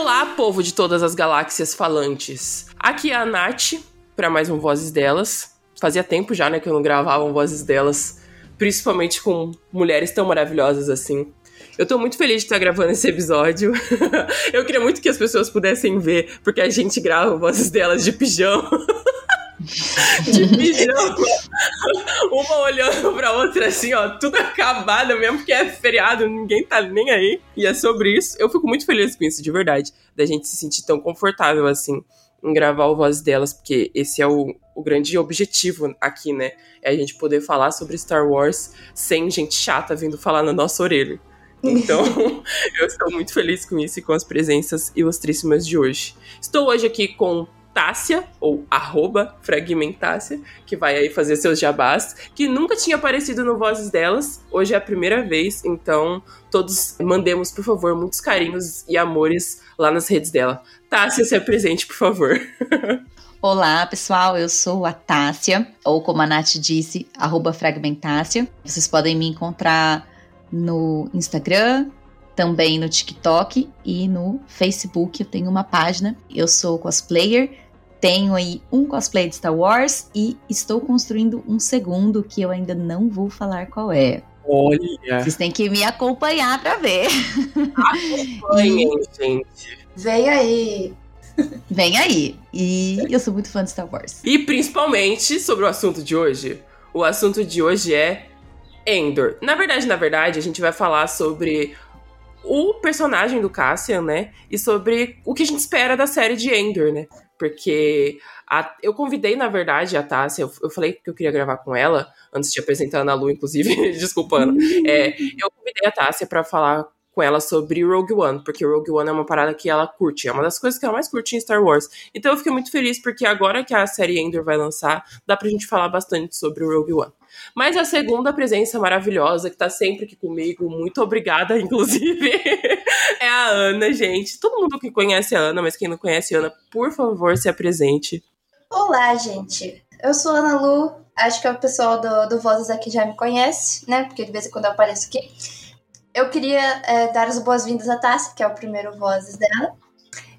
Olá, povo de todas as galáxias falantes. Aqui é a Nath, para mais um Vozes Delas. Fazia tempo já, né, que eu não gravava um Vozes Delas, principalmente com mulheres tão maravilhosas assim. Eu tô muito feliz de estar gravando esse episódio. eu queria muito que as pessoas pudessem ver, porque a gente grava Vozes Delas de pijama. de pijama. Uma olhando pra outra assim, ó, tudo acabado mesmo, porque é feriado, ninguém tá nem aí. E é sobre isso. Eu fico muito feliz com isso, de verdade. Da gente se sentir tão confortável assim em gravar o Voz delas, porque esse é o, o grande objetivo aqui, né? É a gente poder falar sobre Star Wars sem gente chata vindo falar na nossa orelha. Então, eu estou muito feliz com isso e com as presenças ilustríssimas de hoje. Estou hoje aqui com Tássia, ou arroba Fragmentácia, que vai aí fazer seus jabás, que nunca tinha aparecido no Vozes delas, hoje é a primeira vez, então todos mandemos, por favor, muitos carinhos e amores lá nas redes dela. Tássia, se apresente, por favor. Olá, pessoal, eu sou a Tássia, ou como a Nath disse, arroba Fragmentácia. Vocês podem me encontrar no Instagram, também no TikTok e no Facebook. Eu tenho uma página. Eu sou cosplayer, tenho aí um cosplay de Star Wars e estou construindo um segundo que eu ainda não vou falar qual é. Olha! Vocês têm que me acompanhar para ver. Acompanhem, gente. Vem aí. Vem aí. E eu sou muito fã de Star Wars. E principalmente sobre o assunto de hoje. O assunto de hoje é Endor. Na verdade, na verdade, a gente vai falar sobre o personagem do Cassian, né? E sobre o que a gente espera da série de Endor, né? Porque a, eu convidei, na verdade, a Tássia, eu, eu, falei que eu queria gravar com ela, antes de apresentar a Ana Lu, inclusive, desculpando. É, eu convidei a Tássia para falar com ela sobre Rogue One, porque Rogue One é uma parada que ela curte, é uma das coisas que ela mais curte em Star Wars. Então eu fiquei muito feliz porque agora que a série Endor vai lançar, dá pra gente falar bastante sobre Rogue One. Mas a segunda presença maravilhosa, que tá sempre aqui comigo, muito obrigada, inclusive, é a Ana, gente. Todo mundo que conhece a Ana, mas quem não conhece a Ana, por favor, se apresente. Olá, gente. Eu sou a Ana Lu, acho que o pessoal do, do Vozes aqui já me conhece, né? Porque de vez em quando eu apareço aqui. Eu queria é, dar as boas-vindas à Tassi, que é o primeiro Vozes dela.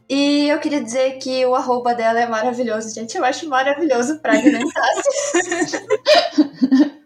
E eu queria dizer que o arroba dela é maravilhoso, gente. Eu acho maravilhoso pra Tassi.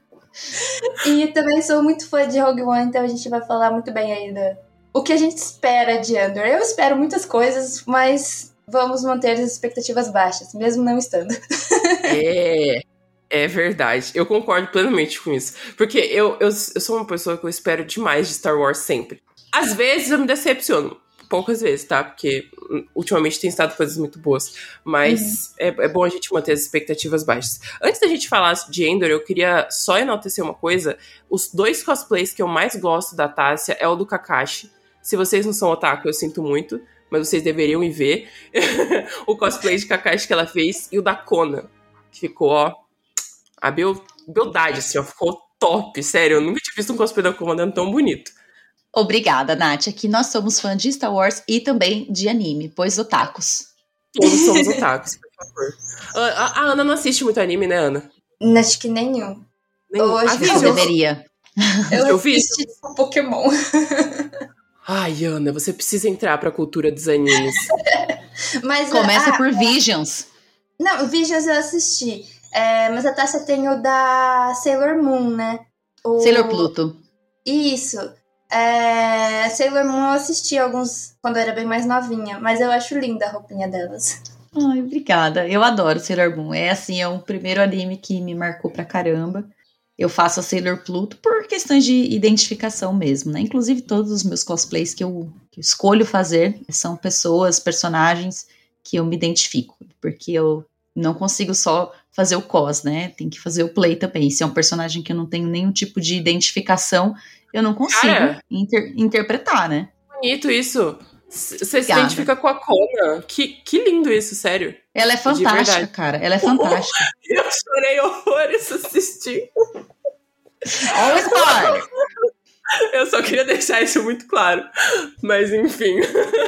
e também sou muito fã de Rogue One, então a gente vai falar muito bem ainda o que a gente espera de Andor. Eu espero muitas coisas, mas vamos manter as expectativas baixas, mesmo não estando. é. É verdade, eu concordo plenamente com isso. Porque eu, eu, eu sou uma pessoa que eu espero demais de Star Wars sempre. Às vezes eu me decepciono, poucas vezes, tá? Porque ultimamente tem estado coisas muito boas. Mas uhum. é, é, bom a gente manter as expectativas baixas. Antes da gente falar de Endor, eu queria só enaltecer uma coisa. Os dois cosplays que eu mais gosto da Tássia é o do Kakashi. Se vocês não são otaku, eu sinto muito. Mas vocês deveriam ir ver o cosplay de Kakashi que ela fez e o da Kona. Que ficou, ó, a beldade, assim, ó, ficou top, sério. Eu nunca tinha visto um cosplay da Comandante tão bonito. Obrigada, Nath. Aqui nós somos fãs de Star Wars e também de anime, pois otakus. Todos somos otakus, por favor. A, a, a, Ana não assiste muito anime, né, Ana? Acho que nenhum. nenhum. Hoje eu deveria. Eu, eu assisti Pokémon. Ai, Ana, você precisa entrar pra cultura dos animes. Mas, Começa por Visions. Não, Visions eu assisti. É, mas a Tássia tem o da Sailor Moon, né? O... Sailor Pluto. Isso. É, Sailor Moon eu assisti alguns quando eu era bem mais novinha, mas eu acho linda a roupinha delas. Ai, obrigada. Eu adoro Sailor Moon. É assim, é o primeiro anime que me marcou pra caramba. Eu faço a Sailor Pluto por questões de identificação mesmo, né? Inclusive todos os meus cosplays que eu, que eu escolho fazer são pessoas, personagens que eu me identifico, porque eu não consigo só fazer o cos, né? Tem que fazer o play também. Se é um personagem que eu não tenho nenhum tipo de identificação, eu não consigo inter- interpretar, né? Bonito isso. Você se identifica com a Kona. Que, que lindo isso, sério. Ela é fantástica, cara. Ela é fantástica. Eu chorei horrores assistindo. Olha o spoiler! Eu só queria deixar isso muito claro. Mas enfim.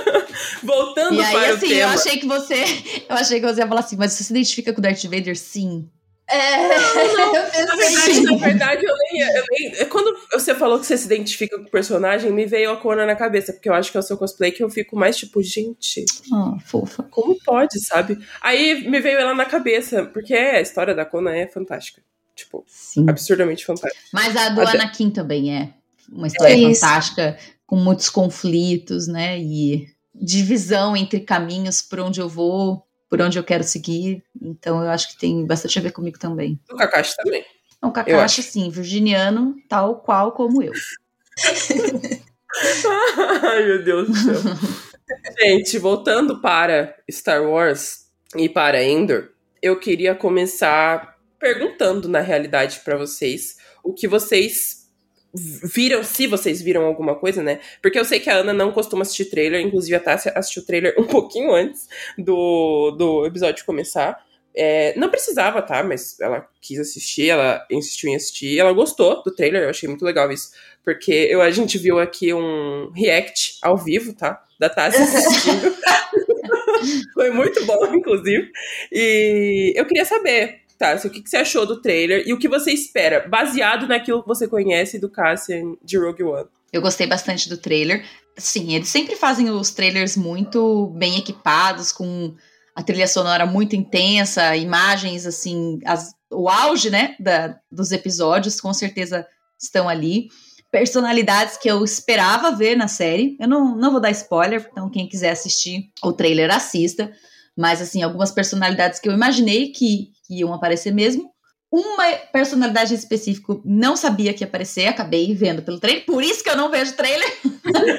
Voltando E aí, para o assim, tema. eu achei que você. Eu achei que você ia falar assim, mas você se identifica com o Darth Vader? Sim. É, eu Na verdade, na verdade, eu nem, eu nem- Quando você falou que você se identifica com o personagem, me veio a Kona na cabeça, porque eu acho que é o seu cosplay que eu fico mais tipo, gente, Ah, fofa. como pode, sabe? Aí me veio ela na cabeça, porque a história da Kona é fantástica. Tipo, Sim. absurdamente fantástica. Mas a do Até- Anakin também é uma história É fantástica, com muitos conflitos, né? E divisão entre caminhos por onde eu vou, por onde eu quero seguir. Então eu acho que tem bastante a ver comigo também. O Kakashi também. O Eu Kakashi, acho. sim, virginiano, tal qual como eu. Ai, meu Deus do céu. Gente, voltando para Star Wars e para Endor, eu queria começar perguntando, na realidade, para vocês o que vocês viram, se vocês viram alguma coisa, né? Porque eu sei que a Ana não costuma assistir trailer, inclusive a Tássia assistiu o trailer um pouquinho antes do, do episódio começar. É, não precisava, tá? Mas ela quis assistir, ela insistiu em assistir, ela gostou do trailer, eu achei muito legal isso. Porque eu, a gente viu aqui um react ao vivo, tá? Da Tássia assistindo. Foi muito bom, inclusive. E eu queria saber, Tássia, o que, que você achou do trailer e o que você espera, baseado naquilo que você conhece do Cassian de Rogue One. Eu gostei bastante do trailer. Sim, eles sempre fazem os trailers muito bem equipados, com a trilha sonora muito intensa, imagens assim, as- o auge, né, da- dos episódios, com certeza estão ali. Personalidades que eu esperava ver na série. Eu não, não vou dar spoiler, então quem quiser assistir o trailer, assista. Mas, assim, algumas personalidades que eu imaginei que, que iam aparecer mesmo. Uma personalidade em específico não sabia que ia aparecer, acabei vendo pelo trailer, por isso que eu não vejo trailer.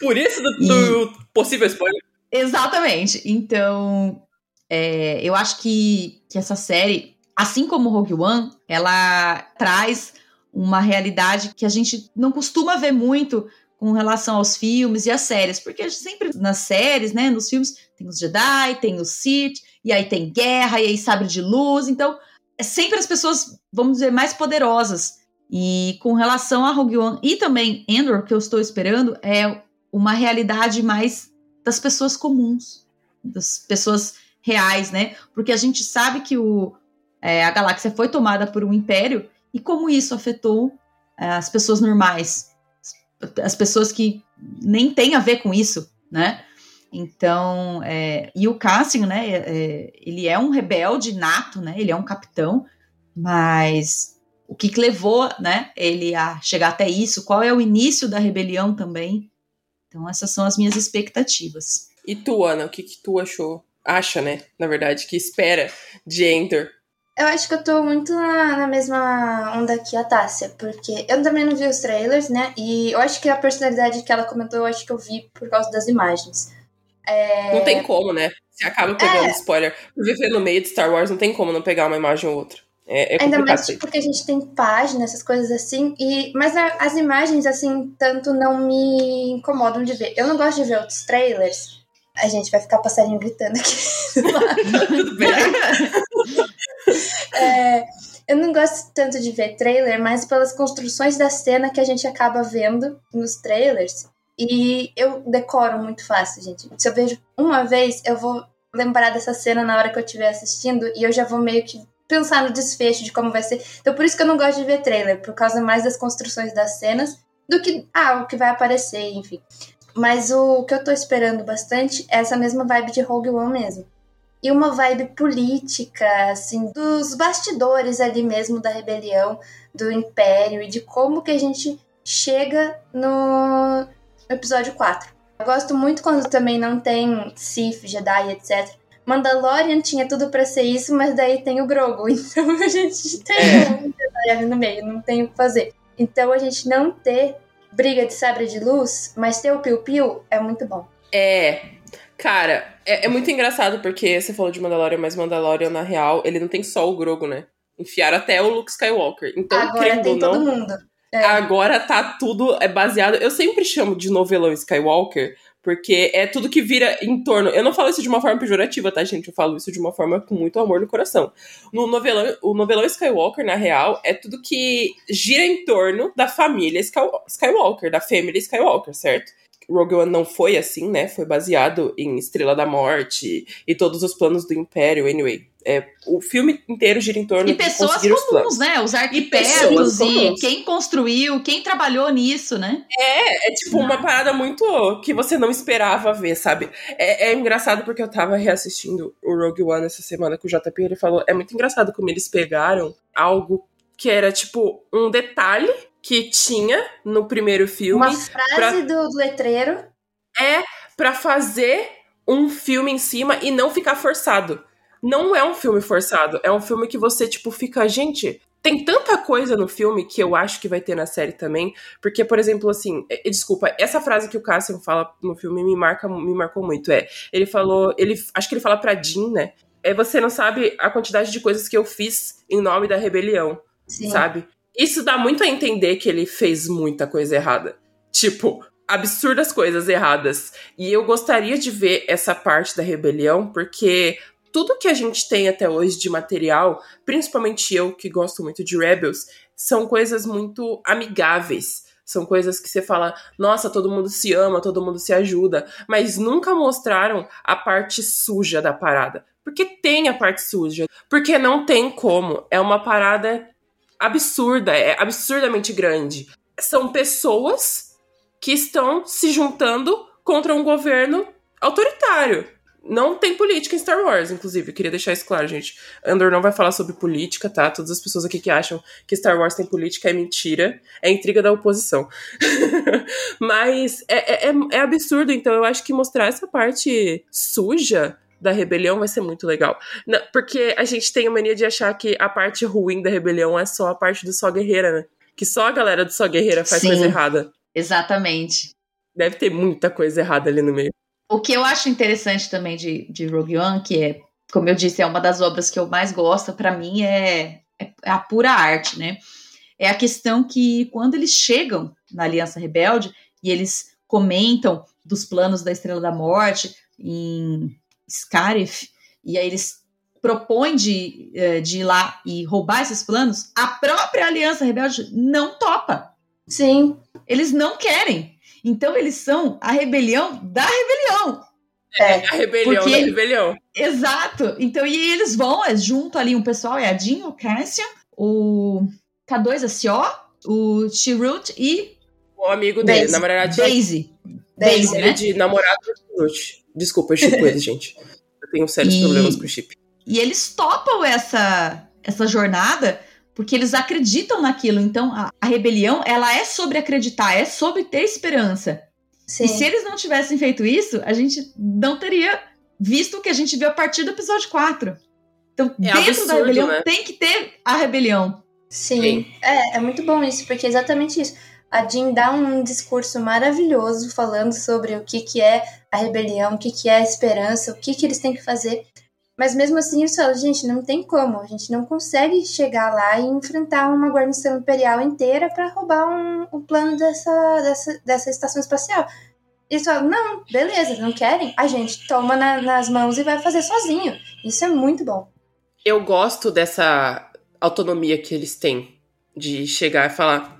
Por isso do, do possível spoiler. Exatamente. Então, é, eu acho que, que essa série, assim como Rogue One, ela traz uma realidade que a gente não costuma ver muito com relação aos filmes e às séries, porque a gente sempre nas séries, né, nos filmes, tem os Jedi, tem os Sith, e aí tem guerra, e aí sabre de luz, então é sempre as pessoas, vamos dizer, mais poderosas. E com relação a Rogue One e também Endor, que eu estou esperando, é uma realidade mais das pessoas comuns, das pessoas reais, né? Porque a gente sabe que o, é, a galáxia foi tomada por um império e como isso afetou é, as pessoas normais, as pessoas que nem têm a ver com isso, né? Então, é, e o Cassian, né? é, é, ele é um rebelde nato, né? Ele é um capitão, mas o que, que levou, né? Ele a chegar até isso? Qual é o início da rebelião também? Então, essas são as minhas expectativas. E tu, Ana, o que, que tu achou? Acha, né? Na verdade, que espera de Endor. Eu acho que eu tô muito na, na mesma onda que a Tássia, porque eu também não vi os trailers, né? E eu acho que a personalidade que ela comentou, eu acho que eu vi por causa das imagens. É, Não tem como, né? Você acaba pegando É. spoiler. Viver no meio de Star Wars, não tem como não pegar uma imagem ou outra. É, é Ainda mais aí. porque a gente tem página, essas coisas assim, e mas a- as imagens, assim, tanto não me incomodam de ver. Eu não gosto de ver outros trailers. A gente vai ficar passarinho gritando aqui. Tudo bem. É, eu não gosto tanto de ver trailer, mas pelas construções da cena que a gente acaba vendo nos trailers. E eu decoro muito fácil, gente. Se eu vejo uma vez, eu vou lembrar dessa cena na hora que eu estiver assistindo e eu já vou meio que pensar no desfecho de como vai ser. Então por isso que eu não gosto de ver trailer, por causa mais das construções das cenas do que ah, o que vai aparecer, enfim. Mas o que eu tô esperando bastante é essa mesma vibe de Rogue One mesmo. e uma vibe política, assim, dos bastidores ali mesmo da rebelião, do Império e de como que a gente chega no episódio 4. Eu gosto muito quando também não tem Sith, Jedi, etc. Mandalorian tinha tudo para ser isso, mas daí tem o Grogu, então a gente tem É. um Jedi ali no meio, não tem o que fazer. Então a gente não ter briga de sabre de luz, mas ter o piu-piu é muito bom. É. Cara, é, é muito engraçado porque você falou de Mandalorian, mas Mandalorian, na real, ele não tem só o Grogo, né? Enfiaram até o Luke Skywalker. Então, Agora tem ou todo não, mundo. É. agora tá tudo é baseado. Eu sempre chamo de novelão Skywalker, porque é tudo que vira em torno. Eu não falo isso de uma forma pejorativa, tá, gente? Eu falo isso de uma forma com muito amor no coração. No novelão, o novelão Skywalker, na real, é tudo que gira em torno da família Sky- Skywalker, da family Skywalker, certo? Rogue One não foi assim, né? Foi baseado em Estrela da Morte e todos os planos do Império, anyway. É, o filme inteiro gira em torno E de pessoas conseguir os planos. comuns, né? Os arquitetos e, comuns. quem construiu, quem trabalhou nisso, né? É tipo uma parada muito que você não esperava ver, sabe? É, é engraçado porque eu tava reassistindo o Rogue One essa semana com o JP ele falou. É muito engraçado como eles pegaram algo que era tipo um detalhe que tinha no primeiro filme Uma frase pra- do, do letreiro. é pra fazer um filme em cima e não ficar forçado. Não é um filme forçado, é um filme que você, tipo, fica, gente, tem tanta coisa no filme que eu acho que vai ter na série também, porque, por exemplo, assim, desculpa, essa frase que o Cassian fala no filme me marca, me marcou muito, é, ele falou, ele, acho que ele fala pra Jean, né, é, você não sabe a quantidade de coisas que eu fiz em nome da rebelião, Sim. sabe? Isso dá muito a entender que ele fez muita coisa errada. Tipo, absurdas coisas erradas. E eu gostaria de ver essa parte da rebelião, porque tudo que a gente tem até hoje de material, principalmente eu que gosto muito de Rebels, são coisas muito amigáveis. São coisas que você fala, nossa, todo mundo se ama, todo mundo se ajuda, mas nunca mostraram a parte suja da parada. Porque tem a parte suja. Porque não tem como. É uma parada absurda, é absurdamente grande. São pessoas que estão se juntando contra um governo autoritário. Não tem política em Star Wars, inclusive. Eu queria deixar isso claro, gente. Andor não vai falar sobre política, tá? Todas as pessoas aqui que acham que Star Wars tem política é mentira. É intriga da oposição. Mas é, é, é- é absurdo, então eu acho que mostrar essa parte suja da rebelião vai ser muito legal. Na- porque a gente tem a mania de achar que a parte ruim da rebelião é só a parte do só guerreira, né? Que só a galera do só guerreira faz Sim. coisa errada. Exatamente. Deve ter muita coisa errada ali no meio. O que eu acho interessante também de, de Rogue One, que é, como eu disse, é uma das obras que eu mais gosto, pra mim é, é a pura arte, né? É a questão que quando eles chegam na Aliança Rebelde e eles comentam dos planos da Estrela da Morte em Scarif, e aí eles propõem de, eh, de ir lá e roubar esses planos, a própria Aliança Rebelde não topa. Sim. Eles não querem. Então eles são a rebelião da rebelião. É. A rebelião Porque- da rebelião. Exato. Então, e eles vão, é, junto ali um pessoal, é a Jean, o Cassian, o K2SO, o Chirrut e O amigo dele, Daisy. na verdade, Daisy. Daisy, ele né? de namorado do. Desculpa, eu chipo ele, gente. Eu tenho sérios E- problemas com chip. E eles topam essa, essa jornada porque eles acreditam naquilo. Então, a, a rebelião, ela é sobre acreditar, é sobre ter esperança. Sim. E se eles não tivessem feito isso, a gente não teria visto o que a gente viu a partir do episódio 4. Então, É dentro da absurdo, rebelião, né? tem que ter a rebelião. Sim. Sim. É, é muito bom isso, porque é exatamente isso. A Jean dá um discurso maravilhoso falando sobre o que, que é a rebelião, o que, que é a esperança, o que, que eles têm que fazer. Mas mesmo assim, eles falam, gente, não tem como. A gente não consegue chegar lá e enfrentar uma guarnição imperial inteira para roubar um, o plano dessa, dessa, dessa estação espacial. Eles falam, não, beleza, não querem? A gente toma na- nas mãos e vai fazer sozinho. Isso é muito bom. Eu gosto dessa autonomia que eles têm de chegar e falar,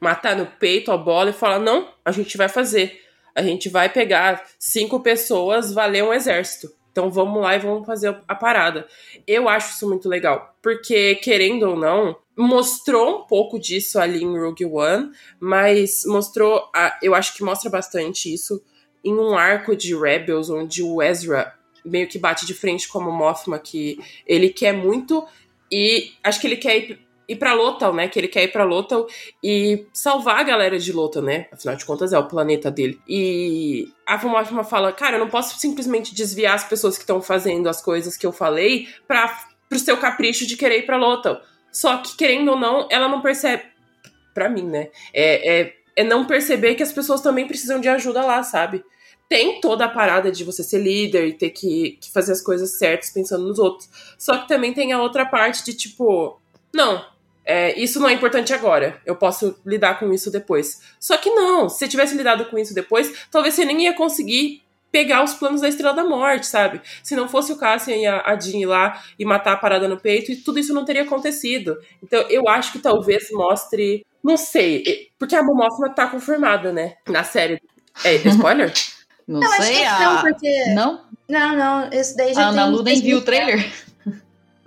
matar no peito a bola e falar: não, a gente vai fazer. A gente vai pegar cinco pessoas, valer um exército. Então vamos lá e vamos fazer a parada. Eu acho isso muito legal, porque querendo ou não, mostrou um pouco disso ali em Rogue One, mas mostrou, a- eu acho que mostra bastante isso em um arco de Rebels onde o Ezra meio que bate de frente com o Mothma, que ele quer muito e acho que ele quer ir, ir pra Lothal, né? Que ele quer ir pra Lothal e salvar a galera de Lothal, né? Afinal de contas é o planeta dele. E a Mothma fala, cara, eu não posso simplesmente desviar as pessoas que estão fazendo as coisas que eu falei para pro seu capricho de querer ir pra Lothal. Só que, querendo ou não, ela não percebe. Pra mim, né? É, é, é não perceber que as pessoas também precisam de ajuda lá, sabe? Tem toda a parada de você ser líder e ter que, que fazer as coisas certas pensando nos outros. Só que também tem a outra parte de tipo, não, é, isso não é importante agora. Eu posso lidar com isso depois. Só que não, se você tivesse lidado com isso depois, talvez você nem ia conseguir pegar os planos da Estrela da Morte, sabe? Se não fosse o Cassian e a, a Jean ir lá e matar a parada no peito, e tudo isso não teria acontecido. Então eu acho que talvez mostre. Não sei, porque a Momófima tá confirmada, né? Na série. É spoiler? Não, Não, acho sei, que a... não, porque- Não? Não, não, isso daí já A Ana tem Lu nem viu o trailer?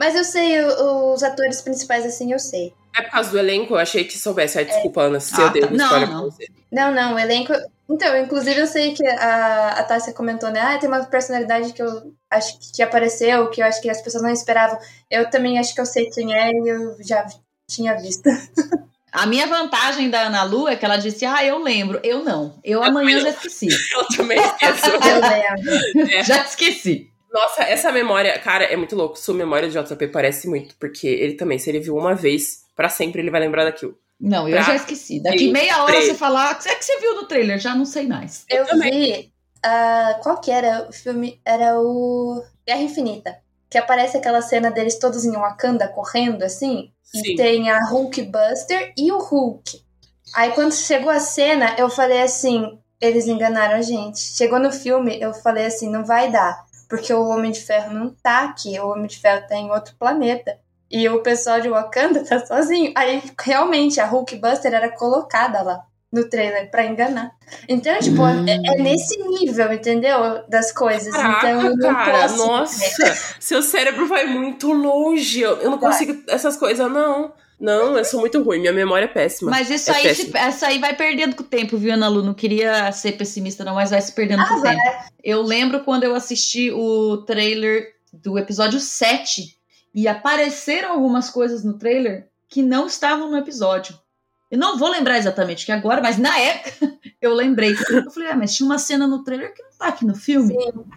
Mas eu sei, os atores principais, assim, eu sei. É por causa do elenco, eu achei que soubesse. Ai, desculpa, Ana, se Ah, eu dei tá. um Não, spoiler não. pra você. Não, não, o elenco. Então, inclusive eu sei que a, a Tássia comentou, né? Ah, tem uma personalidade que eu acho que apareceu, que eu acho que as pessoas não esperavam. Eu também acho que eu sei quem é e eu já tinha visto. A minha vantagem da Ana Lu é que ela disse, ah, eu lembro. Eu não. Eu Eu amanhã também já esqueci. Eu também esqueço. Eu lembro. já esqueci. Nossa, essa memória, cara, é muito louco. Sua memória de JP parece muito, porque ele também, se ele viu uma vez, pra sempre ele vai lembrar daquilo. Não, eu Pra já esqueci. Daqui meia hora você falar, o que é que você viu no trailer? Já não sei mais. Eu também. vi. ah, qual que era o filme? Era o Guerra Infinita. Que aparece aquela cena deles todos em Wakanda correndo assim. Sim. E tem a Hulk Buster e o Hulk. Aí quando chegou a cena, eu falei assim: eles enganaram a gente. Chegou no filme, eu falei assim: não vai dar. Porque o Homem de Ferro não tá aqui. O Homem de Ferro tá em outro planeta. E o pessoal de Wakanda tá sozinho. Aí realmente a Hulk Buster era colocada lá no trailer pra enganar. Então, tipo, Hum. é, é nesse nível, entendeu? Das coisas. Caraca, então, eu não cara, posso nossa, seu cérebro vai muito longe. Eu, eu não Vai. consigo essas coisas, não. Não, eu sou muito ruim, minha memória é péssima. Mas isso É aí, se- essa aí vai perdendo com o tempo, viu, Ana Lu? Não queria ser pessimista, não, mas vai se perdendo com Ah, o vai. tempo. Eu lembro quando eu assisti o trailer do episódio 7 e apareceram algumas coisas no trailer que não estavam no episódio. Eu não vou lembrar exatamente que agora, mas na época eu lembrei. Eu falei, ah, mas tinha uma cena no trailer que não tá aqui no filme.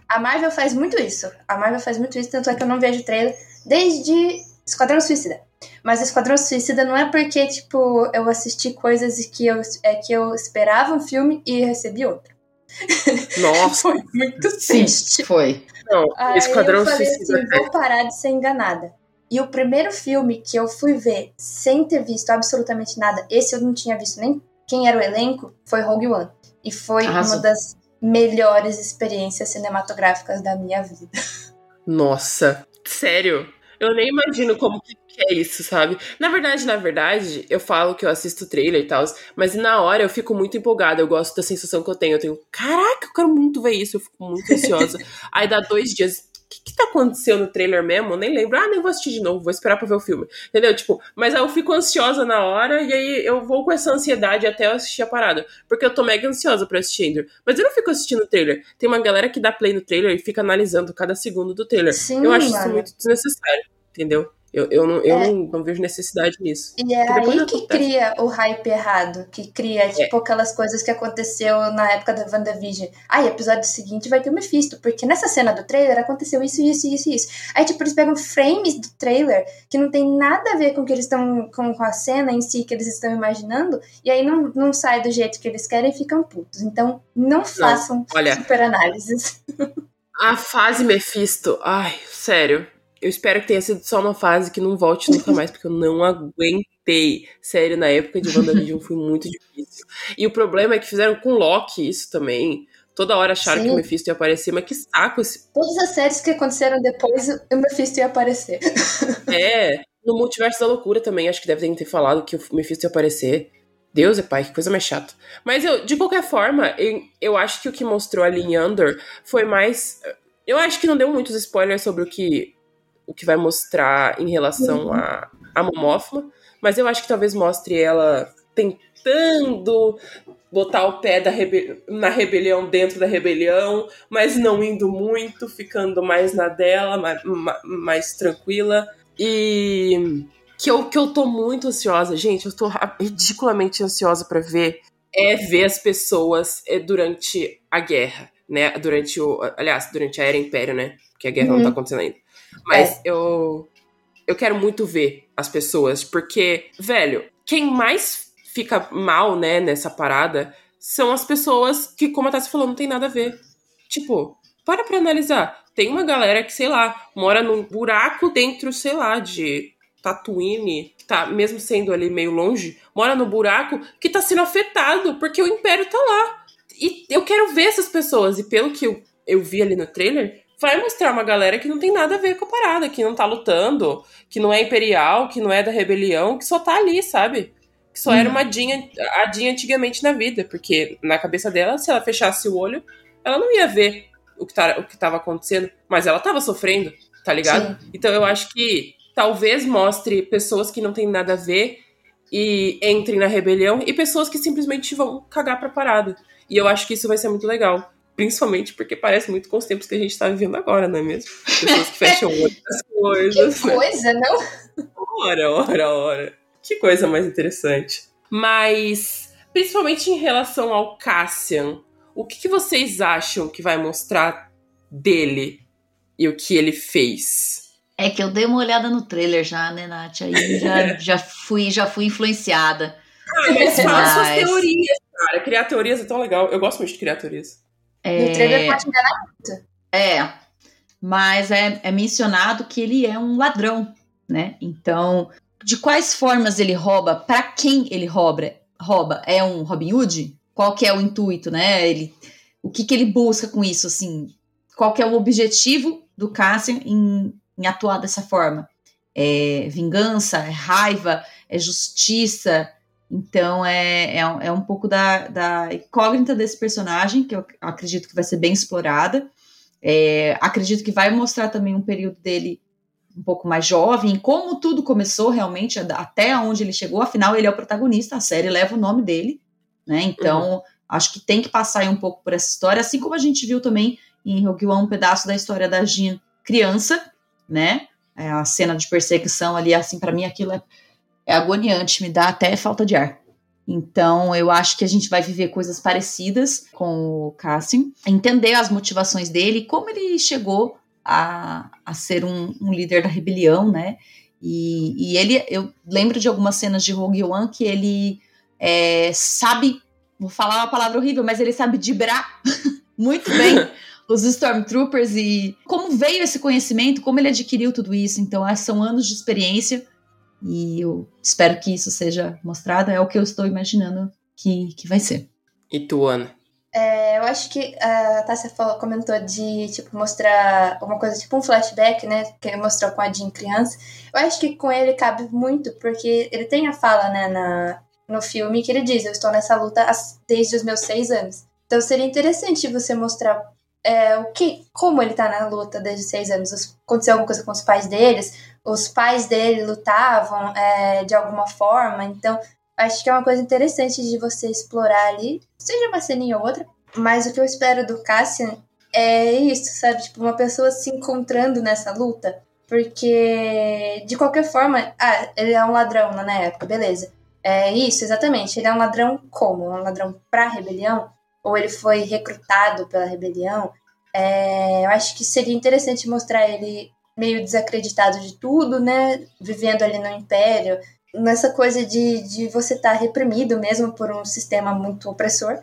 A Marvel faz muito isso. A Marvel faz muito isso, tanto é que eu não vejo trailer desde Esquadrão Suicida. Mas Esquadrão Suicida não é porque, tipo, eu assisti coisas que eu, é, que eu esperava um filme e recebi outro. Nossa, Foi muito Sim, triste. foi. não. Aí Esquadrão eu falei Suicida. assim, vou parar de ser enganada. E o primeiro filme que eu fui ver sem ter visto absolutamente nada, esse eu não tinha visto nem quem era o elenco, foi Rogue One. E foi Arrasou. uma das melhores experiências cinematográficas da minha vida. Nossa, sério? Eu nem imagino como que é isso, sabe? Na verdade, na verdade, eu falo que eu assisto o trailer e tal, mas na hora eu fico muito empolgada. Eu gosto da sensação que eu tenho. Eu tenho, caraca, eu quero muito ver isso. Eu fico muito ansiosa. Aí dá dois dias. O que, que tá acontecendo no trailer mesmo? Eu nem lembro. Ah, nem vou assistir de novo, vou esperar pra ver o filme. Entendeu? Tipo, mas aí eu fico ansiosa na hora e aí eu vou com essa ansiedade até eu assistir a parada. Porque eu tô mega ansiosa pra assistir Ender. Mas eu não fico assistindo o trailer. Tem uma galera que dá play no trailer e fica analisando cada segundo do trailer. Sim, eu acho isso mano. muito desnecessário, entendeu? Eu, eu, não, eu É. não, não vejo necessidade nisso. E é Porque aí que acontece. cria o hype errado, que cria, tipo, aquelas coisas que aconteceu na época da WandaVision. Ai, episódio seguinte vai ter o Mephisto, porque nessa cena do trailer aconteceu isso, isso, isso, isso. Aí, tipo, eles pegam frames do trailer que não tem nada a ver com o que eles estão, com, com a cena em si que eles estão imaginando, e aí não, não sai do jeito que eles querem e ficam putos. Então, não façam olha. super análises. A fase Mephisto, ai, sério. Eu espero que tenha sido só uma fase que não volte nunca mais, porque eu não aguentei. Sério, na época de WandaVision foi muito difícil. E o problema é que fizeram com Loki isso também. Toda hora acharam Sim. que o Mephisto ia aparecer, mas que saco esse. Todas as séries que aconteceram depois, o Mephisto ia aparecer. É. No Multiverso da Loucura também, acho que devem ter falado que o Mephisto ia aparecer. Deus é pai, que coisa mais chata. Mas eu, de qualquer forma, eu, eu acho que o que mostrou ali em Under foi mais. Eu acho que não deu muitos spoilers sobre o que, o que vai mostrar em relação a, a Momófima, mas eu acho que talvez mostre ela tentando botar o pé rebe na rebelião dentro da rebelião, mas não indo muito, ficando mais na dela, mais, mais tranquila. E que eu, que eu tô muito ansiosa, gente, eu tô ridiculamente ansiosa para ver é ver as pessoas é, durante a guerra, né? Durante o. Aliás, durante a Era Império, né? Porque a guerra uhum. não tá acontecendo ainda. Mas é. eu. Eu quero muito ver as pessoas, porque, velho, quem mais fica mal, né, nessa parada são as pessoas que, como a Tassi falou, não tem nada a ver. Tipo, para pra analisar. Tem uma galera que, sei lá, mora num buraco dentro, sei lá, de Tatooine, que tá, mesmo sendo ali meio longe, mora no buraco que tá sendo afetado, porque o Império tá lá. E eu quero ver essas pessoas, e pelo que eu, eu vi ali no trailer, vai mostrar uma galera que não tem nada a ver com a parada, que não tá lutando, que não é imperial, que não é da rebelião, que só tá ali, sabe? Que só uhum. era uma Dinha, a Dinha antigamente na vida, porque na cabeça dela, se ela fechasse o olho, ela não ia ver o que, tá, o que tava acontecendo, mas ela tava sofrendo, tá ligado? Sim. Então eu acho que talvez mostre pessoas que não tem nada a ver e entrem na rebelião e pessoas que simplesmente vão cagar pra parada. E eu acho que isso vai ser muito legal. Principalmente porque parece muito com os tempos que a gente tá vivendo agora, não é mesmo? Pessoas que fecham o olho das coisas. Que coisa, né? não? Ora, ora, ora. Que coisa mais interessante. Mas, principalmente em relação ao Cassian, o que, que vocês acham que vai mostrar dele e o que ele fez? É que eu dei uma olhada no trailer já, né, Nath? Aí já, já, fui, já fui influenciada. Ah, mas fala mas... suas teorias, cara. Criar teorias é tão legal. Eu gosto muito de criar teorias. É... No trailer pode enganar muito. É, mas é, é mencionado que ele é um ladrão, né? Então, de quais formas ele rouba? Para quem ele rouba? Rouba? É um Robin Hood? Qual que é o intuito, né? Ele, o que, que ele busca com isso, assim? Qual que é o objetivo do Cassian em, em atuar dessa forma? É vingança? É raiva? É justiça? Então é, é, é um pouco da, da, incógnita desse personagem, que eu acredito que vai ser bem explorada. É, acredito que vai mostrar também um período dele um pouco mais jovem, como tudo começou realmente, até onde ele chegou. Afinal, ele é o protagonista, a série leva o nome dele, né? Então, uhum. acho que tem que passar um pouco por essa história, assim como a gente viu também em Rogue One um pedaço da história da Jean criança, né? É a cena de perseguição ali, assim, para mim aquilo é é agoniante, me dá até falta de ar. Então, eu acho que a gente vai viver coisas parecidas com o Cassian, entender as motivações dele, como ele chegou a, a ser um, um líder da rebelião, né? E, e, ele, eu lembro de algumas cenas de Rogue One que ele é, sabe, vou falar uma palavra horrível, mas ele sabe dibrar muito bem os Stormtroopers e como veio esse conhecimento, como ele adquiriu tudo isso. Então, são anos de experiência e eu espero que isso seja mostrado, é o que eu estou imaginando que, que vai ser. E tu, Ana? É, eu acho que a Tássia falou, comentou de tipo mostrar uma coisa tipo um flashback, né? Que ele mostrou com a Jean criança. Eu acho que com ele cabe muito, porque ele tem a fala, né, na, no filme que ele diz: Eu estou nessa luta desde os meus seis anos. Então seria interessante você mostrar é, o que, como ele tá na luta desde os seis anos. Aconteceu alguma coisa com os pais deles, os pais dele lutavam é, de alguma forma, então acho que é uma coisa interessante de você explorar ali, seja uma ceninha ou outra, mas o que eu espero do Cassian é isso, sabe? Tipo, uma pessoa se encontrando nessa luta, porque de qualquer forma, ah, ele é um ladrão na época, beleza. É isso, exatamente. Ele é um ladrão como? Um ladrão pra rebelião? Ou ele foi recrutado pela rebelião? É, eu acho que seria interessante mostrar ele meio desacreditado de tudo, né? Vivendo ali no império, nessa coisa de, de você estar tá reprimido mesmo por um sistema muito opressor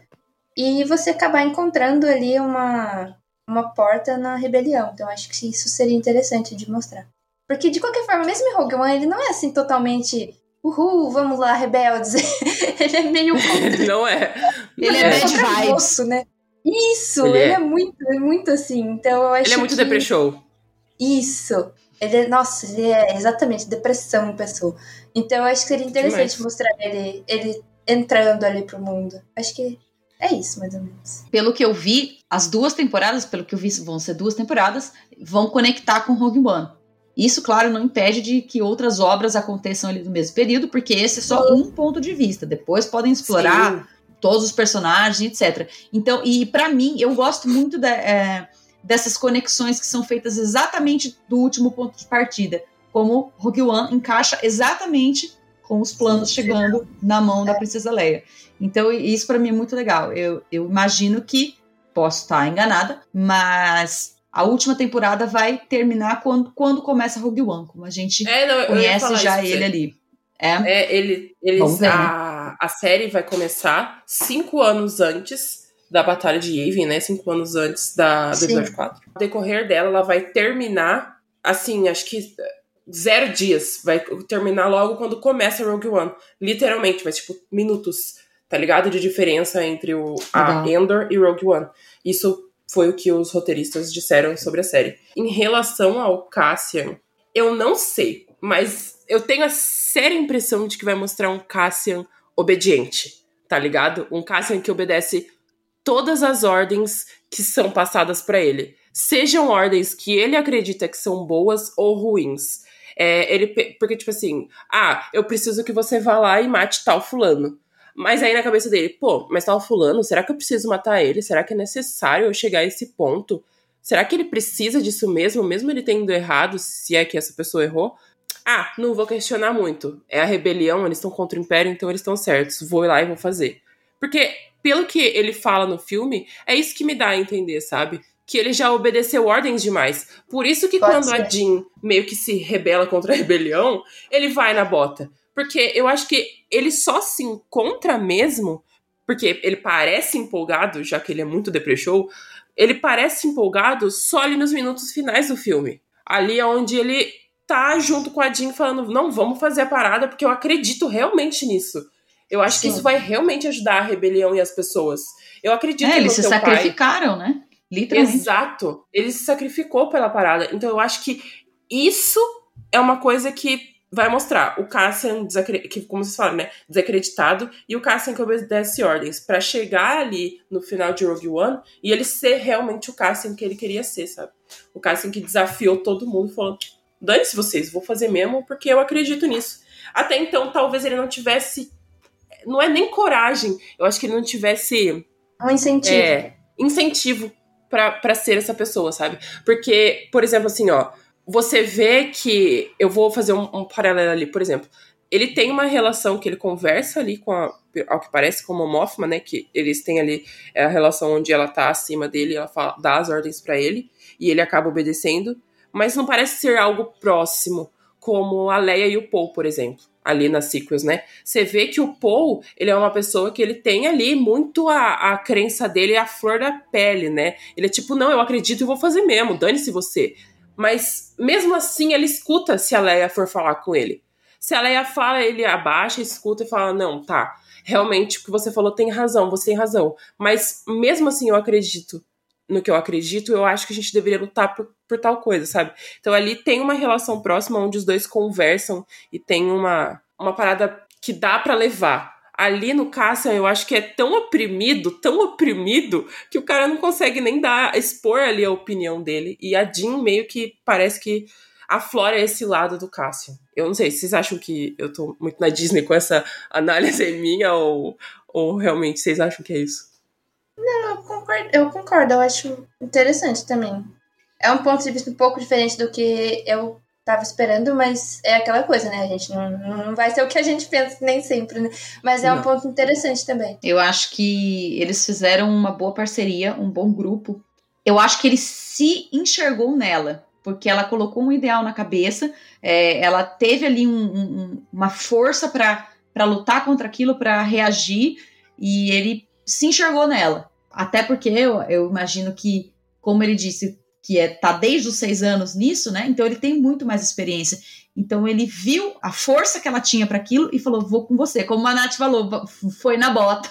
e você acabar encontrando ali uma, uma porta na rebelião. Então acho que isso seria interessante de mostrar. Porque de qualquer forma, mesmo em Rogue One, ele não é assim totalmente uhul, vamos lá, rebeldes. ele é meio. ele não é. Ele é, é bad vibes. né? Isso, ele, ele é. é. muito, é muito assim. Então eu acho Ele é muito que... depressão. Isso. Ele é, nossa, ele é exatamente depressão em pessoa. Então eu acho que seria interessante Demais. mostrar ele, ele entrando ali pro mundo. Acho que é isso, mais ou menos. Pelo que eu vi, as duas temporadas, pelo que eu vi, vão ser duas temporadas, vão conectar com Rogue One. Isso, claro, não impede de que outras obras aconteçam ali no mesmo período, porque esse é só um ponto de vista. Depois podem explorar Sim. todos os personagens, etc. Então, e para mim, eu gosto muito da, é, dessas conexões que são feitas exatamente do último ponto de partida, como Rogue One encaixa exatamente com os planos chegando na mão da Princesa Leia. Então, isso para mim é muito legal. Eu, eu imagino que, posso estar enganada, mas a última temporada vai terminar quando, quando começa Rogue One, como a gente É, não, conhece já ele ali. É, É, ele, eles, né? a, a série vai começar cinco anos antes da Batalha de Yavin, né? Cinco anos antes da, do Sim. episódio 4. O decorrer dela, ela vai terminar, assim, acho que zero dias. Vai terminar logo quando começa Rogue One. Literalmente, mas tipo, minutos, tá ligado? De diferença entre o, a. Endor e Rogue One. Isso foi o que os roteiristas disseram sobre a série. Em relação ao Cassian, eu não sei, mas eu tenho a séria impressão de que vai mostrar um Cassian obediente, tá ligado? Um Cassian que obedece todas as ordens que são passadas pra ele. Sejam ordens que ele acredita que são boas ou ruins. É, ele, porque, tipo assim, ah, eu preciso que você vá lá e mate tal fulano. Mas aí na cabeça dele, pô, mas tal fulano, será que eu preciso matar ele? Será que é necessário eu chegar a esse ponto? Será que ele precisa disso mesmo, mesmo ele tendo errado, se é que essa pessoa errou? Ah, não vou questionar muito. É a rebelião, eles estão contra o Império, então eles estão certos. Vou lá e vou fazer. Porque, pelo que ele fala no filme, é isso que me dá a entender, sabe? Que ele já obedeceu ordens demais. Por isso que Pode quando ser. a Jean meio que se rebela contra a rebelião, ele vai na bota. Porque eu acho que ele só se encontra mesmo, porque ele parece empolgado, já que ele é muito depressou, ele parece empolgado só ali nos minutos finais do filme. Ali é onde ele tá junto com a Jean falando, não, vamos fazer a parada, porque eu acredito realmente nisso. Eu acho que Sim. isso vai realmente ajudar a rebelião e as pessoas. Eu acredito é, eles se teu pai. sacrificaram, né? Literalmente. Exato. Ele se sacrificou pela parada. Então eu acho que isso é uma coisa que vai mostrar o Cassian, que, como vocês falam, né? Desacreditado, e o Cassian que obedece ordens. Pra chegar ali no final de Rogue One e ele ser realmente o Cassian que ele queria ser, sabe? O Cassian que desafiou todo mundo e falou: dane-se vocês, vou fazer mesmo porque eu acredito nisso. Até então, talvez ele não tivesse. Não é nem coragem. Eu acho que ele não tivesse Um incentivo. é, incentivo pra pra ser essa pessoa, sabe? Porque, por exemplo, assim, ó, você vê que. Eu vou fazer um, um paralelo ali, por exemplo. Ele tem uma relação que ele conversa ali com a. Ao que parece, como a Mothma, né? Que eles têm ali é a relação onde ela tá acima dele, ela fala, dá as ordens pra ele, e ele acaba obedecendo. Mas não parece ser algo próximo, como a Leia e o Paul, por exemplo. Ali nas sequels, né? Você vê que o Paul, ele é uma pessoa que ele tem ali muito a, a crença dele, a flor da pele, né? Ele é tipo, não, eu acredito e vou fazer mesmo, dane-se você. Mas mesmo assim, ele escuta se a Leia for falar com ele. Se a Leia fala, ele abaixa, escuta e fala, não, tá, realmente o que você falou tem razão, você tem razão. Mas mesmo assim, eu acredito no que eu acredito, eu acho que a gente deveria lutar por, por tal coisa, sabe? Então ali tem uma relação próxima onde os dois conversam e tem uma, uma parada que dá pra levar. Ali no Cassian, eu acho que é tão oprimido, tão oprimido, que o cara não consegue nem dar, expor ali a opinião dele. E a Jean meio que parece que aflora esse lado do Cassian. Eu não sei, vocês acham que eu tô muito na Disney com essa análise minha ou, ou realmente vocês acham que é isso? Eu concordo, eu concordo, eu acho interessante também. É um ponto de vista um pouco diferente do que eu tava esperando, mas é aquela coisa, né? A gente não, não vai ser o que a gente pensa nem sempre, né? Mas é um Não. ponto interessante também. Eu acho que eles fizeram uma boa parceria, um bom grupo. Eu acho que ele se enxergou nela, porque ela colocou um ideal na cabeça, é, ela teve ali um- um- uma força para lutar contra aquilo, para reagir, e ele se enxergou nela. Até porque eu, eu imagino que, como ele disse, que é, tá desde os seis anos nisso, né? Então ele tem muito mais experiência. Então ele viu a força que ela tinha para aquilo e falou: vou com você. Como a Nath falou, foi na bota.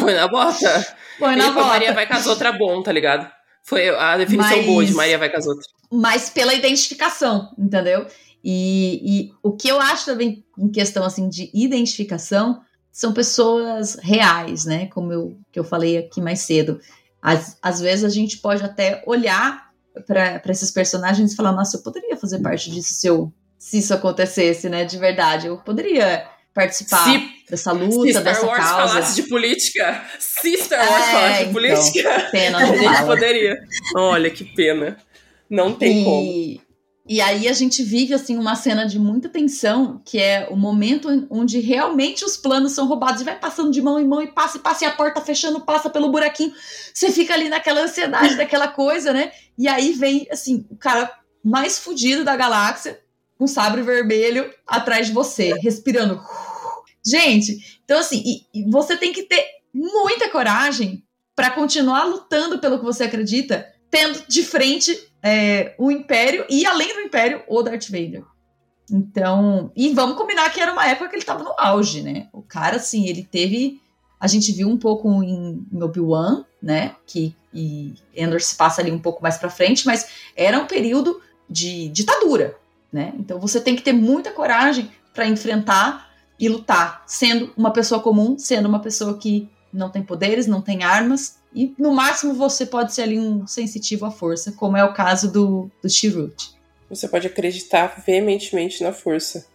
Foi na bota? Foi Ele na foi bota. Maria vai com as outras bom, tá ligado? Foi a definição Mas- boa de Maria vai com as outras. mas pela identificação, entendeu? E, e o que eu acho também em questão assim de identificação são pessoas reais, né? Como eu, que eu falei aqui mais cedo. Às, às vezes a gente pode até olhar para esses personagens e falar, nossa, eu poderia fazer parte disso se, eu, se isso acontecesse, né? De verdade, eu poderia participar. Se dessa Se luta, Star dessa Wars causa. falasse de política, se Star Wars É, falasse de então, política, pena, a gente fala. poderia. Olha que pena. Não tem como. E, aí a gente vive assim uma cena de muita tensão, que é o momento onde realmente os planos são roubados e vai passando de mão em mão e passa e passa e a porta fechando, passa pelo buraquinho. Você fica ali naquela ansiedade daquela coisa, né? E aí vem assim, o cara mais fudido da galáxia, com sabre vermelho atrás de você, respirando. Gente, então assim, e- e você tem que ter muita coragem para continuar lutando pelo que você acredita, tendo de frente é, o Império e além do Império, o Darth Vader. Então, e vamos combinar que era uma época que ele tava no auge, né? O cara, assim, ele teve. A gente viu um pouco em, em Obi-Wan, né? Que e Endor se passa ali um pouco mais pra frente, mas era um período de ditadura, né? Então você tem que ter muita coragem para enfrentar e lutar, sendo uma pessoa comum, sendo uma pessoa que não tem poderes, não tem armas, e no máximo você pode ser ali um sensitivo à força, como é o caso do, do Chirrut. Você pode acreditar veementemente na força.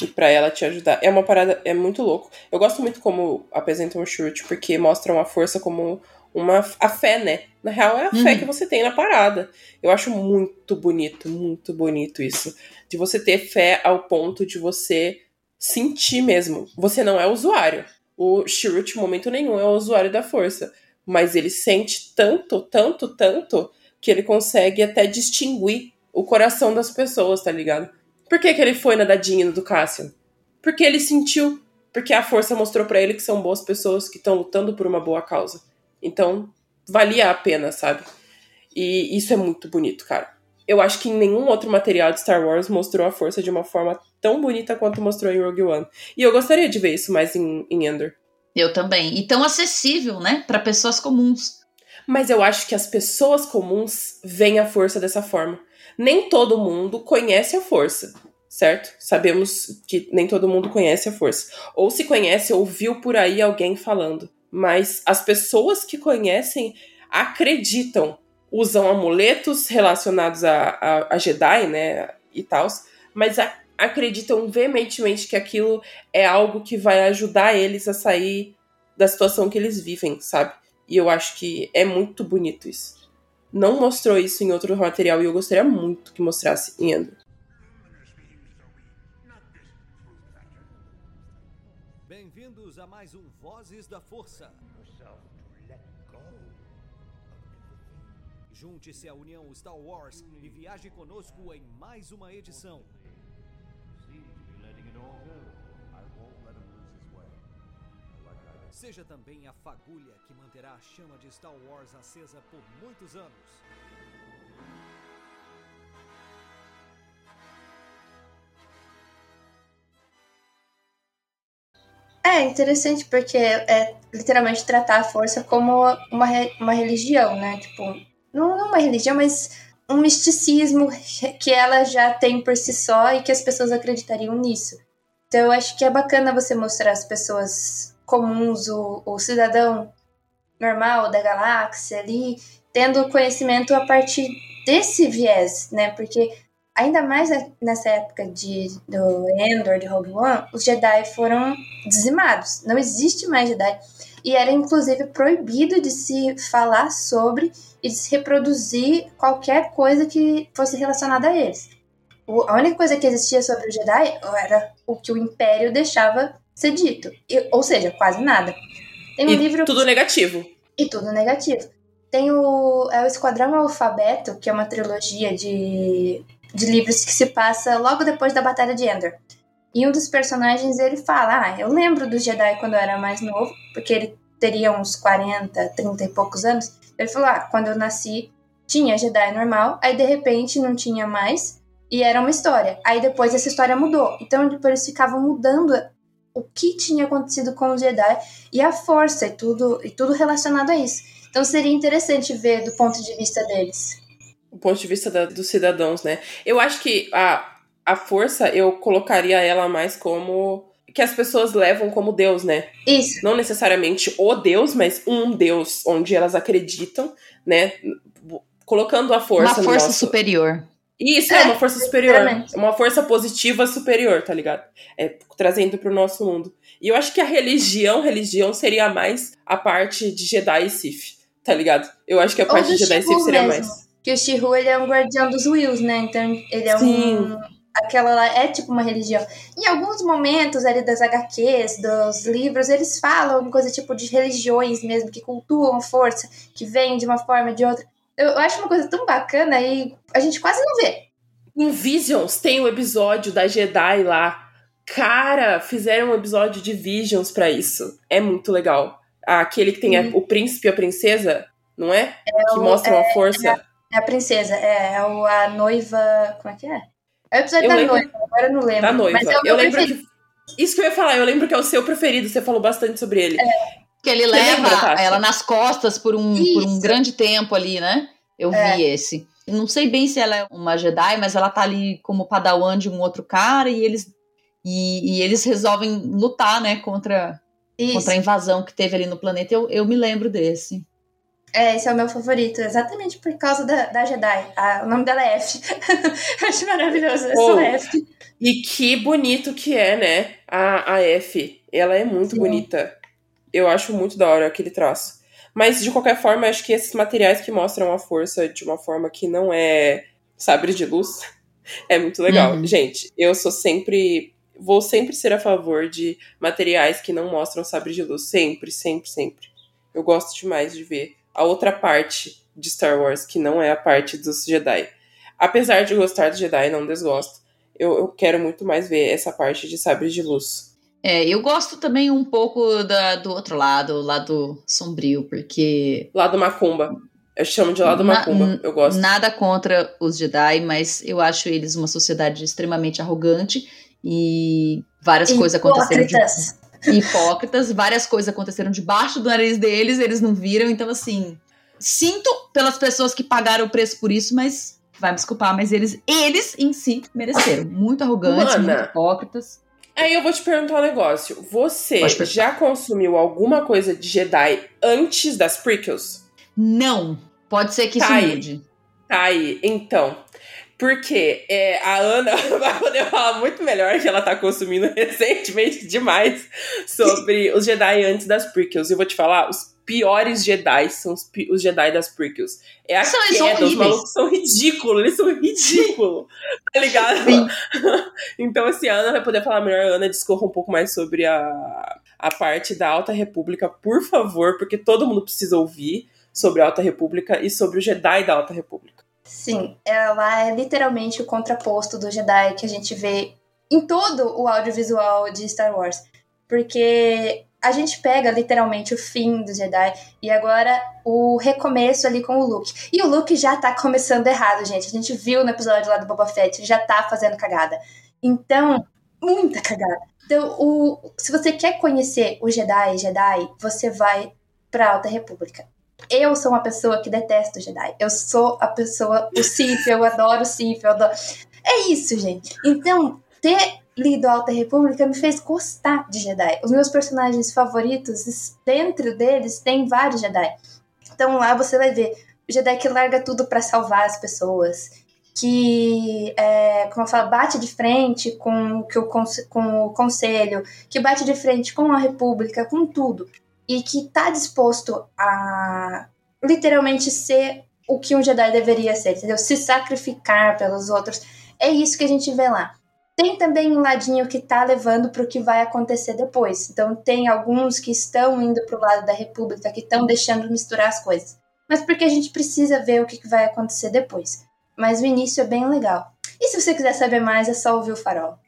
E pra ela te ajudar. É uma parada, é muito louco. Eu gosto muito como apresentam o Shurt, porque mostram a força como uma. a fé, né? Na real, é a fé Uhum. que você tem na parada. Eu acho muito bonito, muito bonito isso. De você ter fé ao ponto de você sentir mesmo. Você não é usuário. O Shirut, em momento nenhum, é o usuário da força. Mas ele sente tanto, tanto, tanto, que ele consegue até distinguir o coração das pessoas, tá ligado? Por que, que ele foi na dadinha do Cassian? Porque ele sentiu. Porque a força mostrou pra ele que são boas pessoas que estão lutando por uma boa causa. Então, valia a pena, sabe? E isso é muito bonito, cara. Eu acho que em nenhum outro material de Star Wars mostrou a força de uma forma tão bonita quanto mostrou em Rogue One. E eu gostaria de ver isso mais em, em Endor. Eu também. E tão acessível, né? Para pessoas comuns. Mas eu acho que as pessoas comuns veem a força dessa forma. Nem todo mundo conhece a força, certo? Sabemos que nem todo mundo conhece a força. Ou se conhece, ouviu por aí alguém falando. Mas as pessoas que conhecem acreditam, usam amuletos relacionados a, a, a Jedi, né? E tal, mas a- acreditam veementemente que aquilo é algo que vai ajudar eles a sair da situação que eles vivem, sabe? E eu acho que é muito bonito isso. Não mostrou isso em outro material e eu gostaria muito que mostrasse em Endor. Bem-vindos a mais um Vozes da Força. Junte-se à União Star Wars e viaje conosco em mais uma edição. Seja também a fagulha que manterá a chama de Star Wars acesa por muitos anos. É interessante porque é literalmente tratar a força como uma, uma religião, né? Tipo, não, uma religião, mas um misticismo que ela já tem por si só e que as pessoas acreditariam nisso. Então eu acho que é bacana você mostrar as pessoas comuns, o, o cidadão normal da galáxia ali, tendo conhecimento a partir desse viés, né? Porque ainda mais ne- nessa época de, do Endor, de Rogue One, os Jedi foram dizimados. Não existe mais Jedi. E era inclusive proibido de se falar sobre e de se reproduzir qualquer coisa que fosse relacionada a eles. O- a única coisa que existia sobre os Jedi era o que o Império deixava ser dito. E- ou seja, quase nada. Tem um e livro tudo negativo. e tudo negativo. Tem o, é o Esquadrão Alfabeto, que é uma trilogia de, de livros que se passa logo depois da Batalha de Endor. E um dos personagens, ele fala, ah, eu lembro do Jedi quando eu era mais novo, porque ele teria uns 40, 30 e poucos anos. Ele falou, ah, quando eu nasci tinha Jedi normal, aí de repente não tinha mais, e era uma história. Aí depois essa história mudou. Então depois eles ficavam mudando o que tinha acontecido com os Jedi e a força e tudo, e tudo relacionado a isso. Então seria interessante ver do ponto de vista deles. O ponto de vista da- dos cidadãos, né? Eu acho que a, a força, eu colocaria ela mais como. que as pessoas levam como Deus, né? Isso. Não necessariamente o Deus, mas um Deus, onde elas acreditam, né? Colocando a força Uma no força nosso- superior. Isso é, É, uma força superior. Uma força positiva superior, tá ligado? É, trazendo pro nosso mundo. E eu acho que a religião, religião seria mais a parte de Jedi e Sith, tá ligado? Eu acho que a parte de Jedi e Sith seria mesmo. mais. Que o Shihu, ele é um guardião dos Wills, né? Então, ele é Sim. um... Aquela lá é tipo uma religião. Em alguns momentos ali das HQs, dos livros, eles falam coisa tipo de religiões mesmo, que cultuam a força, que vem de uma forma ou de outra. Eu, eu acho uma coisa tão bacana e a gente quase não vê. Em Visions tem um episódio da Jedi lá. Cara, fizeram um episódio de Visions pra isso. É muito legal. Aquele que tem a- o príncipe e a princesa, não é? que mostram a força. É a princesa, é, é o- a noiva. Como é que é? É o episódio Eu da lembro- noiva, agora eu não lembro. da noiva. Mas é eu lembro preferido. que. Isso que eu ia falar, eu lembro que é o seu preferido, você falou bastante sobre ele. Que ele Você leva lembra, ela nas costas por um, por um grande tempo ali, né? Eu É. vi esse. Não sei bem se ela é uma Jedi, mas ela tá ali como padawan de um outro cara e eles e, e eles resolvem lutar, né, contra, Isso. contra a invasão que teve ali no planeta. Eu, eu me lembro desse. É, esse é o meu favorito, exatamente por causa da, da Jedi. Ah, o nome dela é F. Acho maravilhoso, sou Oh. F. E que bonito que é, né? A, a F. Ela é muito Sim. bonita. Eu acho muito da hora aquele traço. Mas, de qualquer forma, acho que esses materiais que mostram a força de uma forma que não é sabre de luz é muito legal. Uhum. Gente, eu sou sempre. Vou sempre ser a favor de materiais que não mostram sabre de luz. Sempre, sempre, sempre. Eu gosto demais de ver a outra parte de Star Wars, que não é a parte dos Jedi. Apesar de gostar dos Jedi, não desgosto. Eu, eu quero muito mais ver essa parte de sabre de luz. É, eu gosto também um pouco da, do outro lado, o lado sombrio, porque Lado Macumba. Eu chamo de lado Na- Macumba. Eu gosto. Nada contra os Jedi, mas eu acho eles uma sociedade extremamente arrogante e várias coisas aconteceram de Hipócritas. várias coisas aconteceram debaixo do nariz deles, eles não viram, então assim, sinto pelas pessoas que pagaram o preço por isso, mas vai me desculpar, mas eles eles em si mereceram, muito arrogantes, Mana. muito hipócritas. Aí eu vou te perguntar um negócio. Você já consumiu alguma coisa de Jedi antes das prequels? Não, pode ser que isso Tá aí. mude. Tá aí, então. Porque é, a Ana vai poder falar muito melhor que ela tá consumindo recentemente demais sobre os Jedi antes das prequels. E eu vou te falar, os piores Jedi são os, os Jedi das prequels. É a São- queda, os horríveis. malucos são ridículos, eles são ridículos, tá ligado? Então, assim, a Ana vai poder falar melhor. A Ana discorra um pouco mais sobre a, a parte da Alta República, por favor, porque todo mundo precisa ouvir sobre a Alta República e sobre o Jedi da Alta República. Sim, ela é literalmente o contraposto do Jedi que a gente vê em todo o audiovisual de Star Wars. Porque a gente pega literalmente o fim do Jedi e agora o recomeço ali com o Luke. E o Luke já tá começando errado, gente. A gente viu no episódio lá do Boba Fett, ele já tá fazendo cagada. Então, muita cagada. Então, o, se você quer conhecer o Jedi, Jedi, você vai pra Alta República. Eu sou uma pessoa que detesta o Jedi. Eu sou a pessoa, o Sith, eu adoro o Sith, eu adoro... É isso, gente. Então, ter lido Alta República me fez gostar de Jedi. Os meus personagens favoritos, dentro deles, tem vários Jedi. Então lá você vai ver o Jedi que larga tudo pra salvar as pessoas. Que, é, como eu falo, bate de frente com, que o, com o conselho, que bate de frente com a República, com tudo. E que tá disposto a literalmente ser o que um Jedi deveria ser, entendeu? Se sacrificar pelos outros. É isso que a gente vê lá. Tem também um ladinho que tá levando pro que vai acontecer depois. Então tem alguns que estão indo pro lado da República, que estão deixando misturar as coisas. Mas porque a gente precisa ver o que vai acontecer depois. Mas o início é bem legal. E se você quiser saber mais, é só ouvir o farol.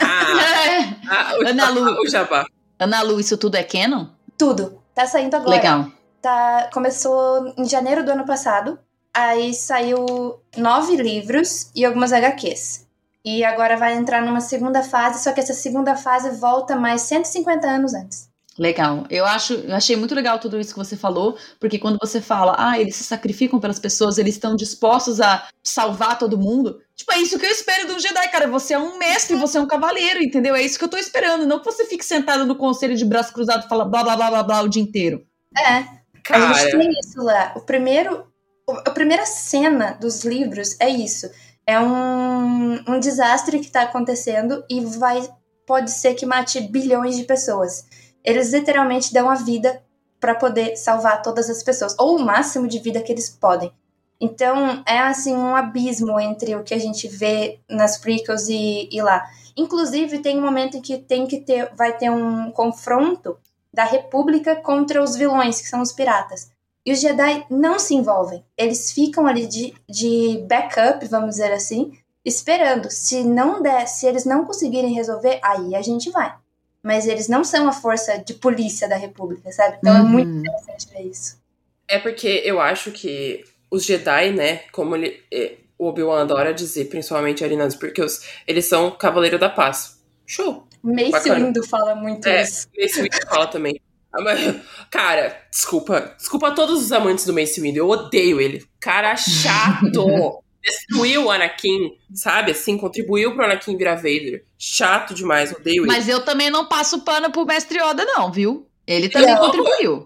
Ah, ah, o, Ana Lu. o Jabá. Ana Lu, isso tudo é canon? Tudo. Tá saindo agora. Legal. Tá, começou em janeiro do ano passado. Aí saiu nove livros e algumas HQs. E agora vai entrar numa segunda fase, só que essa segunda fase volta mais 150 anos antes. Legal. Eu acho, eu achei muito legal tudo isso que você falou, porque quando você fala, ah, eles se sacrificam pelas pessoas, eles estão dispostos a salvar todo mundo. Tipo, é isso que eu espero de um Jedi, cara. Você é um mestre, você é um cavaleiro, entendeu? É isso que eu tô esperando. Não que você fique sentado no conselho de braço cruzado e fala blá blá blá blá blá o dia inteiro. É, a gente Cara, tem isso lá. O primeiro, o- a primeira cena dos livros é isso. É um, um desastre que tá acontecendo e vai pode ser que mate bilhões de pessoas. Eles literalmente dão a vida para poder salvar todas as pessoas, ou o máximo de vida que eles podem. Então, é assim um abismo entre o que a gente vê nas prequels e, e lá. Inclusive, tem um momento em que tem que ter, vai ter um confronto da República contra os vilões, que são os piratas. E os Jedi não se envolvem. Eles ficam ali de, de backup, vamos dizer assim, esperando. Se não der, se eles não conseguirem resolver, aí a gente vai. Mas eles não são a força de polícia da República, sabe? Então é Uhum. muito interessante ver isso. É porque eu acho que os Jedi, né, como ele, é, o Obi-Wan adora dizer, principalmente ali nas prequels, eles são Cavaleiro da Paz. Show. Mace Bacana. Windu fala muito É, isso. Mace Windu fala também. Mas, Cara, desculpa. Desculpa a todos os amantes do Mace Windu. Eu odeio ele. Cara chato. Destruiu o Anakin, sabe? Assim, contribuiu pro Anakin virar Vader. Chato demais, odeio ele. Mas eu também não passo pano pro mestre Yoda, não, viu? Ele também Não. contribuiu.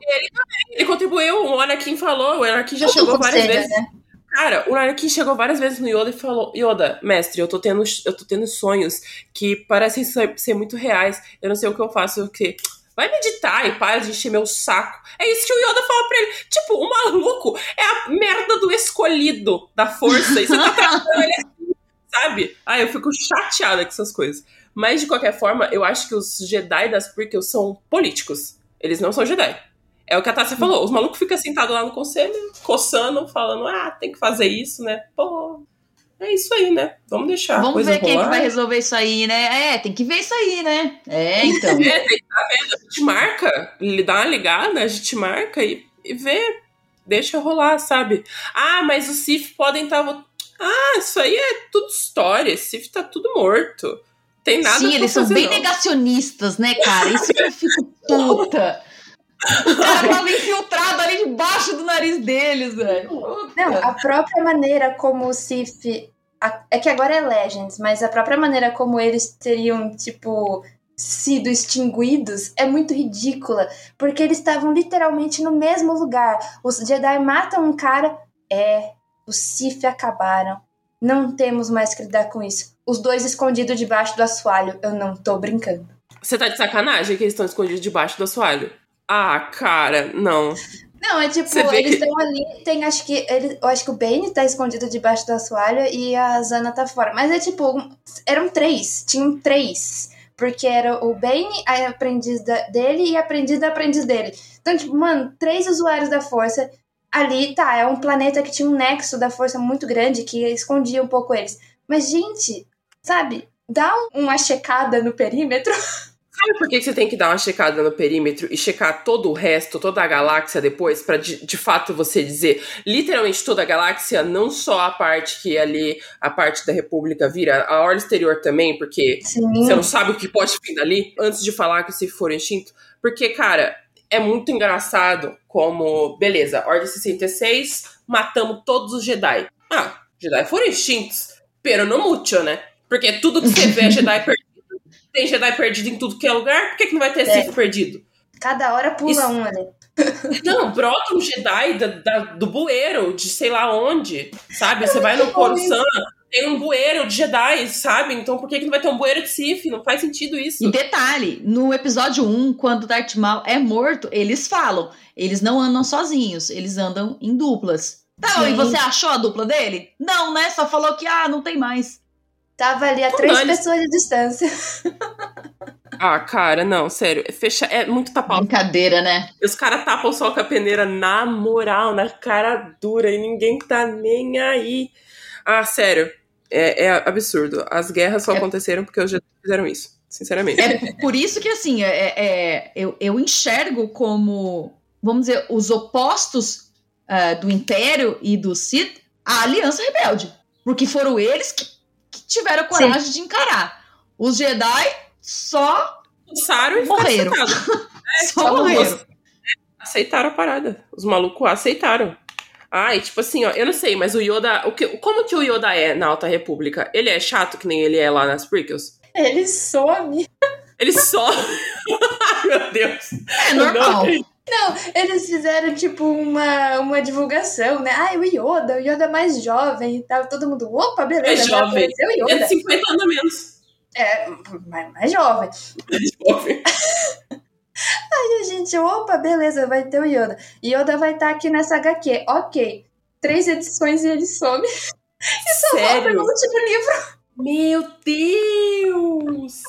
Ele contribuiu, o Anakin falou, o Anakin já Tudo chegou várias conselho, vezes. né? Cara, o Anakin chegou várias vezes no Yoda e falou: Yoda, mestre, eu tô tendo, eu tô tendo sonhos que parecem ser, ser muito reais. Eu não sei o que eu faço, o quê? Vai meditar e para de encher meu saco. É isso que o Yoda fala pra ele. Tipo, o maluco é a merda do escolhido da força. E você tá tratando ele assim, sabe? Ah, eu fico chateada com essas coisas. Mas, de qualquer forma, eu acho que os Jedi das prequels são políticos. Eles não são Jedi. É o que a Tássia falou. Os malucos ficam sentados lá no conselho, coçando, falando, ah, tem que fazer isso, né? Pô, é isso aí, né? Vamos deixar Vamos ver quem é que rolar. vai resolver isso aí, né? É, tem que ver isso aí, né? É, então. É, tá vendo? A gente marca, lhe dá uma ligada, a gente marca e, e vê. Deixa rolar, sabe? Ah, mas os Sith podem estar. Ah, isso aí é tudo história. Esse Sith tá tudo morto. Tem nada Sim, eles são bem não. negacionistas, né, cara? Isso que eu fico puta. O cara tava infiltrado ali debaixo do nariz deles, velho. Não, a própria maneira como o Sif. É que agora é Legends, mas a própria maneira como eles teriam, tipo, sido extinguidos é muito ridícula. Porque eles estavam literalmente no mesmo lugar. Os Jedi matam um cara. É, os Sif acabaram. Não temos mais que lidar com isso. Os dois escondidos debaixo do assoalho. Eu não tô brincando. Você tá de sacanagem que eles estão escondidos debaixo do assoalho? Ah, cara, não. Não, é tipo, eles que- estão ali, tem acho que ele, eu acho que o Bane tá escondido debaixo da assoalho e a Zana tá fora. Mas é tipo, eram três, tinham três. Porque era o Bane, a aprendiz da- dele e a aprendiz da aprendiz dele. Então, tipo, mano, três usuários da força ali, tá, é um planeta que tinha um nexo da força muito grande que escondia um pouco eles. Mas, gente, sabe, dá um- uma checada no perímetro. Sabe por que você tem que dar uma checada no perímetro e checar todo o resto, toda a galáxia depois, pra de, de fato você dizer literalmente toda a galáxia, não só a parte que ali, a parte da República vira, a orla exterior também, porque Sim. você não sabe o que pode vir dali, antes de falar que se for extinto. Porque, cara, é muito engraçado como, beleza, Ordem 66, matamos todos os Jedi. Ah, Jedi foram extintos, pero no mucho, né? Porque tudo que você vê é Jedi perdido. Tem Jedi perdido em tudo que é lugar, por que, que não vai ter É. Sith perdido? Cada hora pula Isso- um ali. Não, brota um Jedi da, da- do bueiro, de sei lá onde, sabe? Você vai no Coruscant, tem um bueiro de Jedi, sabe? Então por que, que não vai ter um bueiro de Sith? Não faz sentido isso. E detalhe, no episódio 1, quando Darth Maul é morto, eles falam, eles não andam sozinhos, eles andam em duplas. Tá, Sim. e você achou a dupla dele? Não, né? Só falou que, ah, não tem mais. Tava ali a três pessoas de distância. Ah, cara, não, sério. Fecha, é muito tapado. Brincadeira, né? Os caras tapam o sol com a peneira na moral, na cara dura, e ninguém tá nem aí. Ah, sério. É, é absurdo. As guerras só É. aconteceram porque os Jedi fizeram isso. Sinceramente. É por isso que, assim, é, é- eu, eu enxergo como, vamos dizer, os opostos ah, do Império e do Sith, a Aliança Rebelde. Porque foram eles que tiveram coragem de encarar. Os Jedi só, Passaram e Morreram. sentados. só só morreram. Aceitaram a parada. Os malucos aceitaram. E tipo assim, ó, eu não sei, mas o Yoda. O que, como que o Yoda é na Alta República? Ele é chato que nem ele é lá nas prequels? Ele some. Ele só. Ai, meu Deus. É normal. Não, Não, eles fizeram tipo uma, uma divulgação, né? Ai, o Yoda, o Yoda é mais jovem e tal. Todo mundo, opa, beleza, Mais vai jovem. o É Yoda. de 50 anos a menos. É, mais, mais jovem. Mais jovem. E a gente, opa, beleza, vai ter o Yoda. Yoda vai estar aqui nessa HQ. Ok. Três edições e ele some. E só volta no último livro. Meu Deus!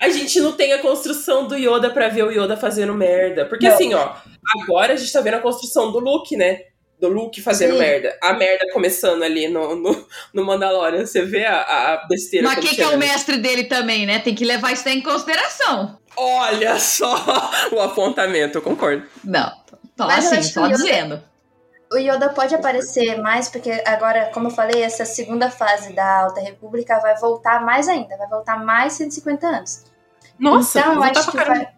A gente não tem a construção do Yoda pra ver o Yoda fazendo merda. Porque Não. assim, ó, agora a gente tá vendo a construção do Luke, né? Do Luke fazendo Sim. merda. A merda começando ali no, no, no Mandalorian. Você vê a, a besteira Mas quem que é o mestre dele também, né? Tem que levar isso daí em consideração. Olha só o apontamento, eu concordo. Não, só Mas eu assim, só o Yoda- dizendo. O Yoda pode aparecer mais, porque agora, como eu falei, essa segunda fase da Alta República vai voltar mais ainda. Vai voltar mais 150 anos. Nossa, então, acho que vai.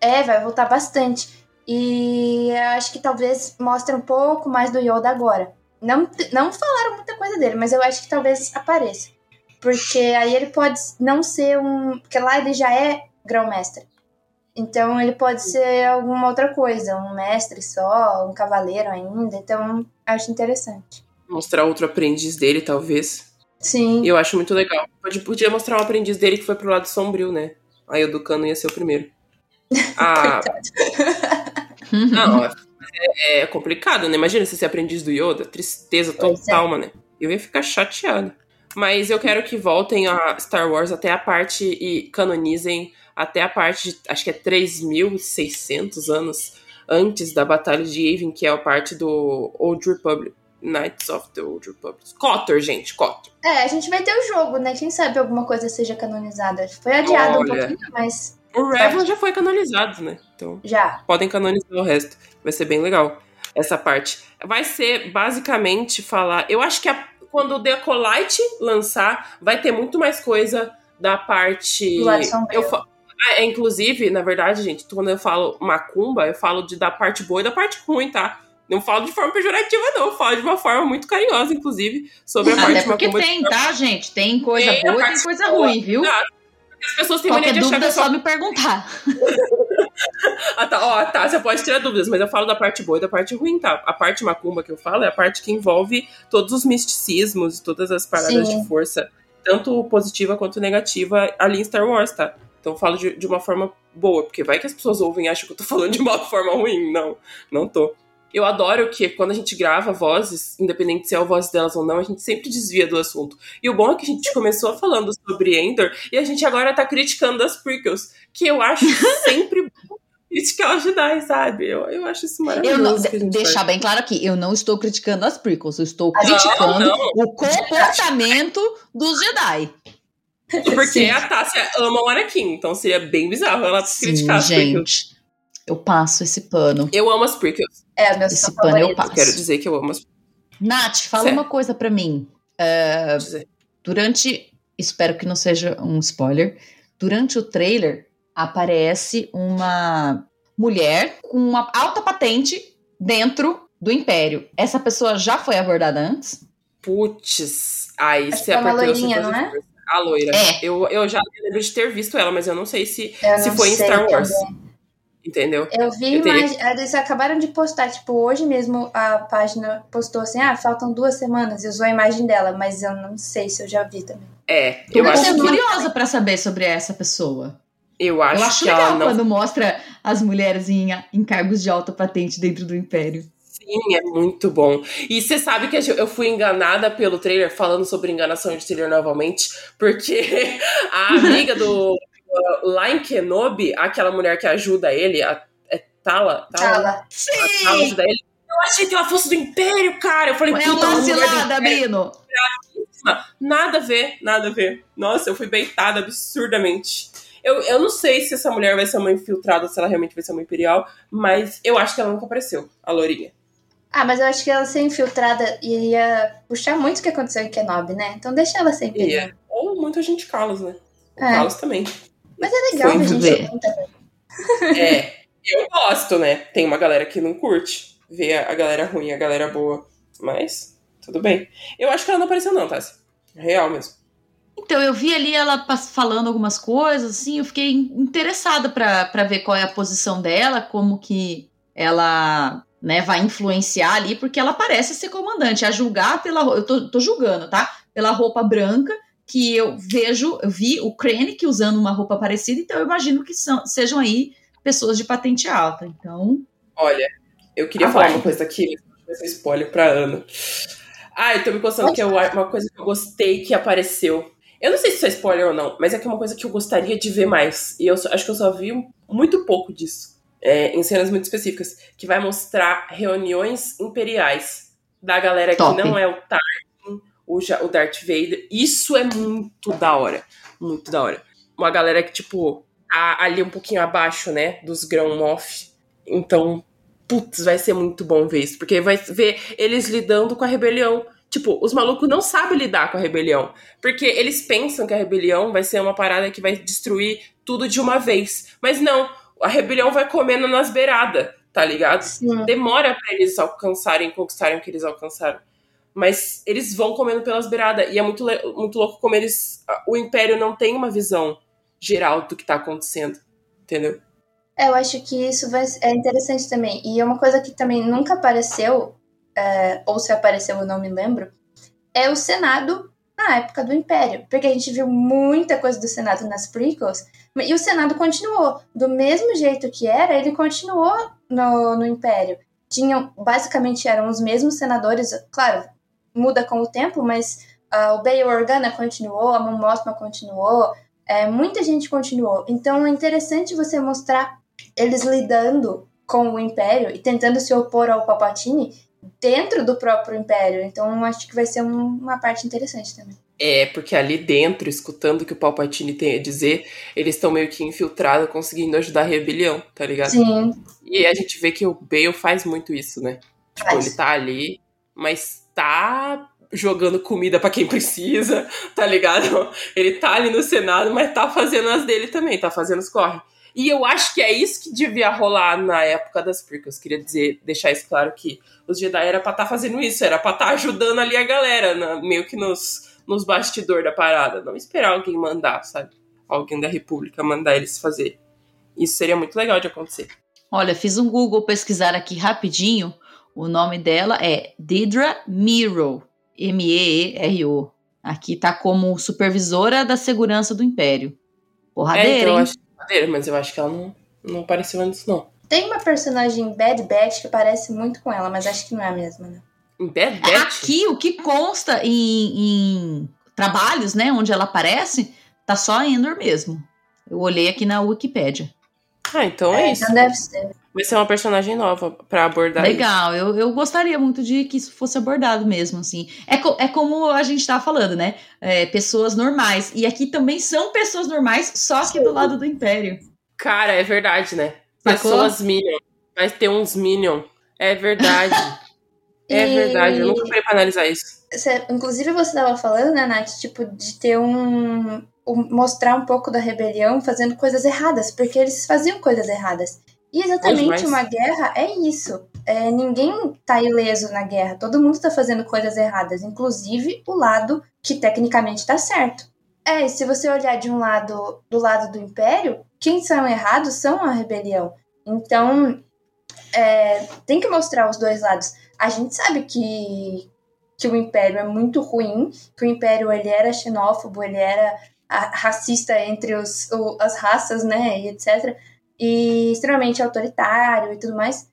É, vai voltar bastante. E eu acho que talvez mostre um pouco mais do Yoda agora. Não, não falaram muita coisa dele, mas eu acho que talvez apareça. Porque aí ele pode não ser um. Porque lá ele já é grão-mestre. Então ele pode ser alguma outra coisa, um mestre só, um cavaleiro ainda. Então acho interessante. Mostrar outro aprendiz dele, talvez. Sim. E eu acho muito legal. Pode, podia mostrar um aprendiz dele que foi pro lado sombrio, né? Aí o Ducano ia ser o primeiro. Ah, não, é, é complicado, né? Imagina você ser aprendiz do Yoda. Tristeza Pois total, mano. Eu ia ficar chateada. Mas eu quero que voltem a Star Wars até a parte e canonizem até a parte de, acho que é 3.600 anos antes da Batalha de Yavin, que é a parte do Old Republic. Knights of the Old Republic. Cotter, gente, Cotter. É, a gente vai ter o jogo, né? Quem sabe alguma coisa seja canonizada. Foi adiado um Olha. pouquinho, mas O Revan já foi canonizado, né? Então, já. podem canonizar o resto. Vai ser bem legal essa parte. Vai ser basicamente falar. Eu acho que a- quando o The Acolyte lançar, vai ter muito mais coisa da parte. Do lado sombrio. Eu fa- Ah, é, inclusive, na verdade, gente, quando eu falo macumba, eu falo de, da parte boa e da parte ruim, tá? Não falo de forma pejorativa, não. Eu falo de uma forma muito carinhosa, inclusive, sobre a parte Até porque macumba. tem, tá, gente? Tem coisa Tem boa e tem coisa boa. ruim, viu? Exato. As pessoas têm mania Qualquer de achar que é é só só me perguntar. Ah, tá, ó, tá, você pode tirar dúvidas, mas eu falo da parte boa e da parte ruim, tá? A parte macumba que eu falo é a parte que envolve todos os misticismos e todas as paradas Sim. de força, tanto positiva quanto negativa, ali em Star Wars, tá? Então eu falo de, de uma forma boa, porque vai que as pessoas ouvem e acham que eu tô falando de uma forma ruim. Não, não tô. Eu adoro que quando a gente grava vozes, independente se é a voz delas ou não, a gente sempre desvia do assunto. E o bom é que a gente começou falando sobre Endor e a gente agora tá criticando as prequels, que eu acho sempre bom criticar os Jedi, sabe? Eu, eu acho isso Eu maravilhoso. não, a gente deixar faz. bem claro aqui, eu não estou criticando as prequels, eu estou Não, criticando não. o comportamento dos Jedi. Porque Sim. a Tássia ama o Anakin, então seria bem bizarro ela criticar as prequels. gente. Eu passo esse pano. Eu amo as prequels. É, meu Esse pano eu passo. Quero dizer que eu amo as Nath, fala Certo. uma coisa pra mim. Dizer. durante, espero que não seja um spoiler, durante o trailer aparece uma mulher com uma alta patente dentro do Império. Essa pessoa já foi abordada antes? Putz, aí você é uma loirinha, não é? A loira. É. Eu, eu já lembro de ter visto ela, mas eu não sei se, Eu se não foi em sei Star Wars. também. Entendeu? Eu vi, Eu teria mas eles acabaram de postar, tipo, hoje mesmo a página postou assim, ah, faltam duas semanas e usou a imagem dela, mas eu não sei se eu já vi também. É, Eu, eu acho, que, curiosa pra saber sobre essa pessoa. eu acho, Eu acho que legal ela não. quando mostra as mulheres em, em cargos de alta patente dentro do Império. Sim, é muito bom. E você sabe que eu fui enganada pelo trailer, falando sobre enganação de trailer novamente, porque a amiga do. Lá em Kenobi, aquela mulher que ajuda ele, a, é Tala? Tala? Tala. A Tala ajuda ele. Eu achei que ela fosse do Império, cara. Eu falei, É uma cilada, Império. Bino. Nada a ver, nada a ver. Nossa, eu fui beitada absurdamente. Eu, eu não sei se essa mulher vai ser uma infiltrada, se ela realmente vai ser uma imperial, mas eu acho que ela nunca apareceu, a Lourinha. Ah, mas eu acho que ela ser infiltrada ia puxar muito o que aconteceu em Kenobi, né? Então deixa ela ser imperial. Ia. Ou muita gente Carlos, né? O É. Carlos também. Mas é legal Foi a gente ver. velho. É, eu gosto, né? Tem uma galera que não curte ver a galera ruim e a galera boa. Mas, tudo bem. Eu acho que ela não apareceu, não, Tassi. Real mesmo. Então, eu vi ali ela falando algumas coisas, assim, eu fiquei interessada pra pra ver qual é a posição dela, como que ela né, vai influenciar ali, porque ela parece ser comandante. A julgar pela. Eu tô, tô julgando, tá? Pela roupa branca, que eu vejo, eu vi o Krennic usando uma roupa parecida, então eu imagino que são, sejam aí pessoas de patente alta. Então. Olha, eu queria Ah, falar vai. uma coisa aqui, ser spoiler pra Ana. Ai, tô me coçando que é uma coisa que eu gostei que apareceu. Eu não sei se isso é spoiler ou não, mas é que é uma coisa que eu gostaria de ver mais. E eu só- acho que eu só vi muito pouco disso. é, em cenas muito específicas. Que vai mostrar reuniões imperiais da galera Top. que não é o Tarkin, o, Ja- o Darth Vader. Isso é muito da hora. Muito da hora. Uma galera que, tipo, tá ali um pouquinho abaixo, né? Dos Grão Moff. Então, putz, vai ser muito bom ver isso. Porque vai ver eles lidando com a rebelião. Tipo, os malucos não sabem lidar com a rebelião. Porque eles pensam que a rebelião vai ser uma parada que vai destruir tudo de uma vez. Mas não, a rebelião vai comendo nas beiradas, tá ligado? Sim. Demora pra eles alcançarem, conquistarem o que eles alcançaram. Mas eles vão comendo pelas beiradas. E é muito, muito louco como eles. O Império não tem uma visão geral do que tá acontecendo. Entendeu? É, eu acho que isso vai, é interessante também. E é uma coisa que também nunca apareceu, é, ou se apareceu eu não me lembro, é o Senado na época do Império. Porque a gente viu muita coisa do Senado nas prequels, e o Senado continuou. Do mesmo jeito que era, ele continuou no, no Império. Tinham, basicamente eram os mesmos senadores, claro, muda com o tempo, mas ah, o Bail Organa continuou, a Mon Mothma continuou, é, muita gente continuou. Então é interessante você mostrar eles lidando com o Império e tentando se opor ao Palpatine dentro do próprio Império. Então acho que vai ser um- uma parte interessante também. É, porque ali dentro, escutando o que o Palpatine tem a dizer, eles estão meio que infiltrados, conseguindo ajudar a rebelião, tá ligado? Sim, E a gente vê que o Bale faz muito isso, né? Tipo, Faz. ele tá ali, mas tá jogando comida pra quem precisa, tá ligado? Ele tá ali no Senado, mas tá fazendo as dele também, tá fazendo os corre. E eu acho que é isso que devia rolar na época das prequels. Queria dizer, deixar isso claro que os Jedi era pra estar fazendo isso, era pra estar ajudando ali a galera, na- meio que nos, nos bastidores da parada. Não esperar alguém mandar, sabe? Alguém da República mandar eles fazer. Isso seria muito legal de acontecer. Olha, fiz um Google pesquisar aqui rapidinho. O nome dela é Deidre Miro, M-E-E-R-O. Aqui tá como supervisora da segurança do Império. Porradeira, É, então eu hein? acho porradeira, mas eu acho que ela não, não apareceu antes, não. tem uma personagem Bad Batch que parece muito com ela, mas acho que não é a mesma, né? Em Bad Batch? Aqui, o que consta em, em trabalhos, né, onde ela aparece, tá só Endor mesmo. Eu olhei aqui na Wikipédia. Ah, então é, isso. Então deve ser. Vai ser uma personagem nova pra abordar isso. Legal, eu, eu gostaria muito de que isso fosse abordado mesmo, assim. É, co- é como a gente tava falando, né? É, pessoas normais. E aqui também são pessoas normais, só que do lado do Império. Cara, é verdade, né? Sacou? Pessoas Minion. Vai ter uns Minion. É verdade. é E- verdade. Eu nunca parei pra analisar isso. Cê- inclusive você tava falando, né, Nath, tipo, de ter um, um- mostrar um pouco da rebelião fazendo coisas erradas, porque eles faziam coisas erradas. E exatamente uma guerra é isso. É, ninguém tá ileso na guerra, todo mundo tá fazendo coisas erradas, inclusive o lado que tecnicamente tá certo. É, se você olhar de um lado do lado do império, quem são errados são a rebelião. Então, é, tem que mostrar os dois lados. A gente sabe que que o Império é muito ruim, que o Império ele era xenófobo, ele era racista entre os, o- as raças, né, e etc. E extremamente autoritário e tudo mais.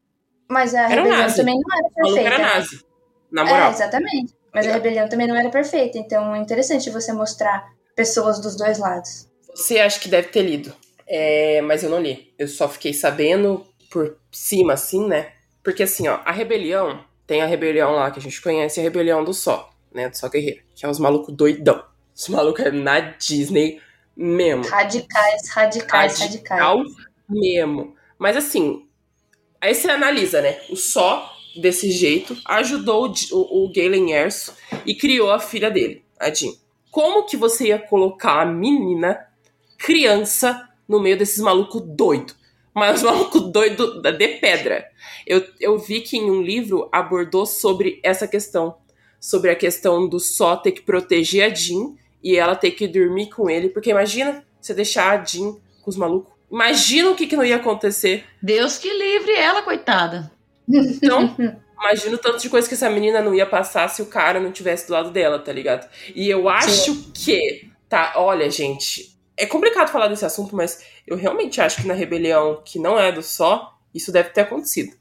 Mas a Era rebelião nazi. também não era perfeita. era nazi. Na É, moral. exatamente. Mas a rebelião também não era perfeita. Então é interessante você mostrar pessoas dos dois lados. Você acha que deve ter lido. É, mas eu não li. Eu só fiquei sabendo por cima, assim, né? Porque assim, ó, a rebelião. Tem a rebelião lá que a gente conhece, a rebelião do Só, né? Do Só Guerreiro. Que é os malucos doidão. Os malucos é na Disney mesmo. Radicais, radicais, radicais. Mesmo. Mas assim, aí você analisa, né? O Só, desse jeito, ajudou o, o, Galen Erso e criou a filha dele, a Jean. Como que você ia colocar a menina, criança, no meio desses malucos doido? Mas maluco doido de pedra. Eu, eu vi que em um livro abordou sobre essa questão. Sobre a questão do Só ter que proteger a Jean e ela ter que dormir com ele. Porque imagina você deixar a Jean com os malucos. Imagina o que, que não ia acontecer. Deus que livre ela, coitada. Então, imagina o tanto de coisa que essa menina não ia passar se o cara não tivesse do lado dela, tá ligado? E eu acho que, tá, olha, gente, é complicado falar desse assunto, mas eu realmente acho que na rebelião que não é do só, isso deve ter acontecido.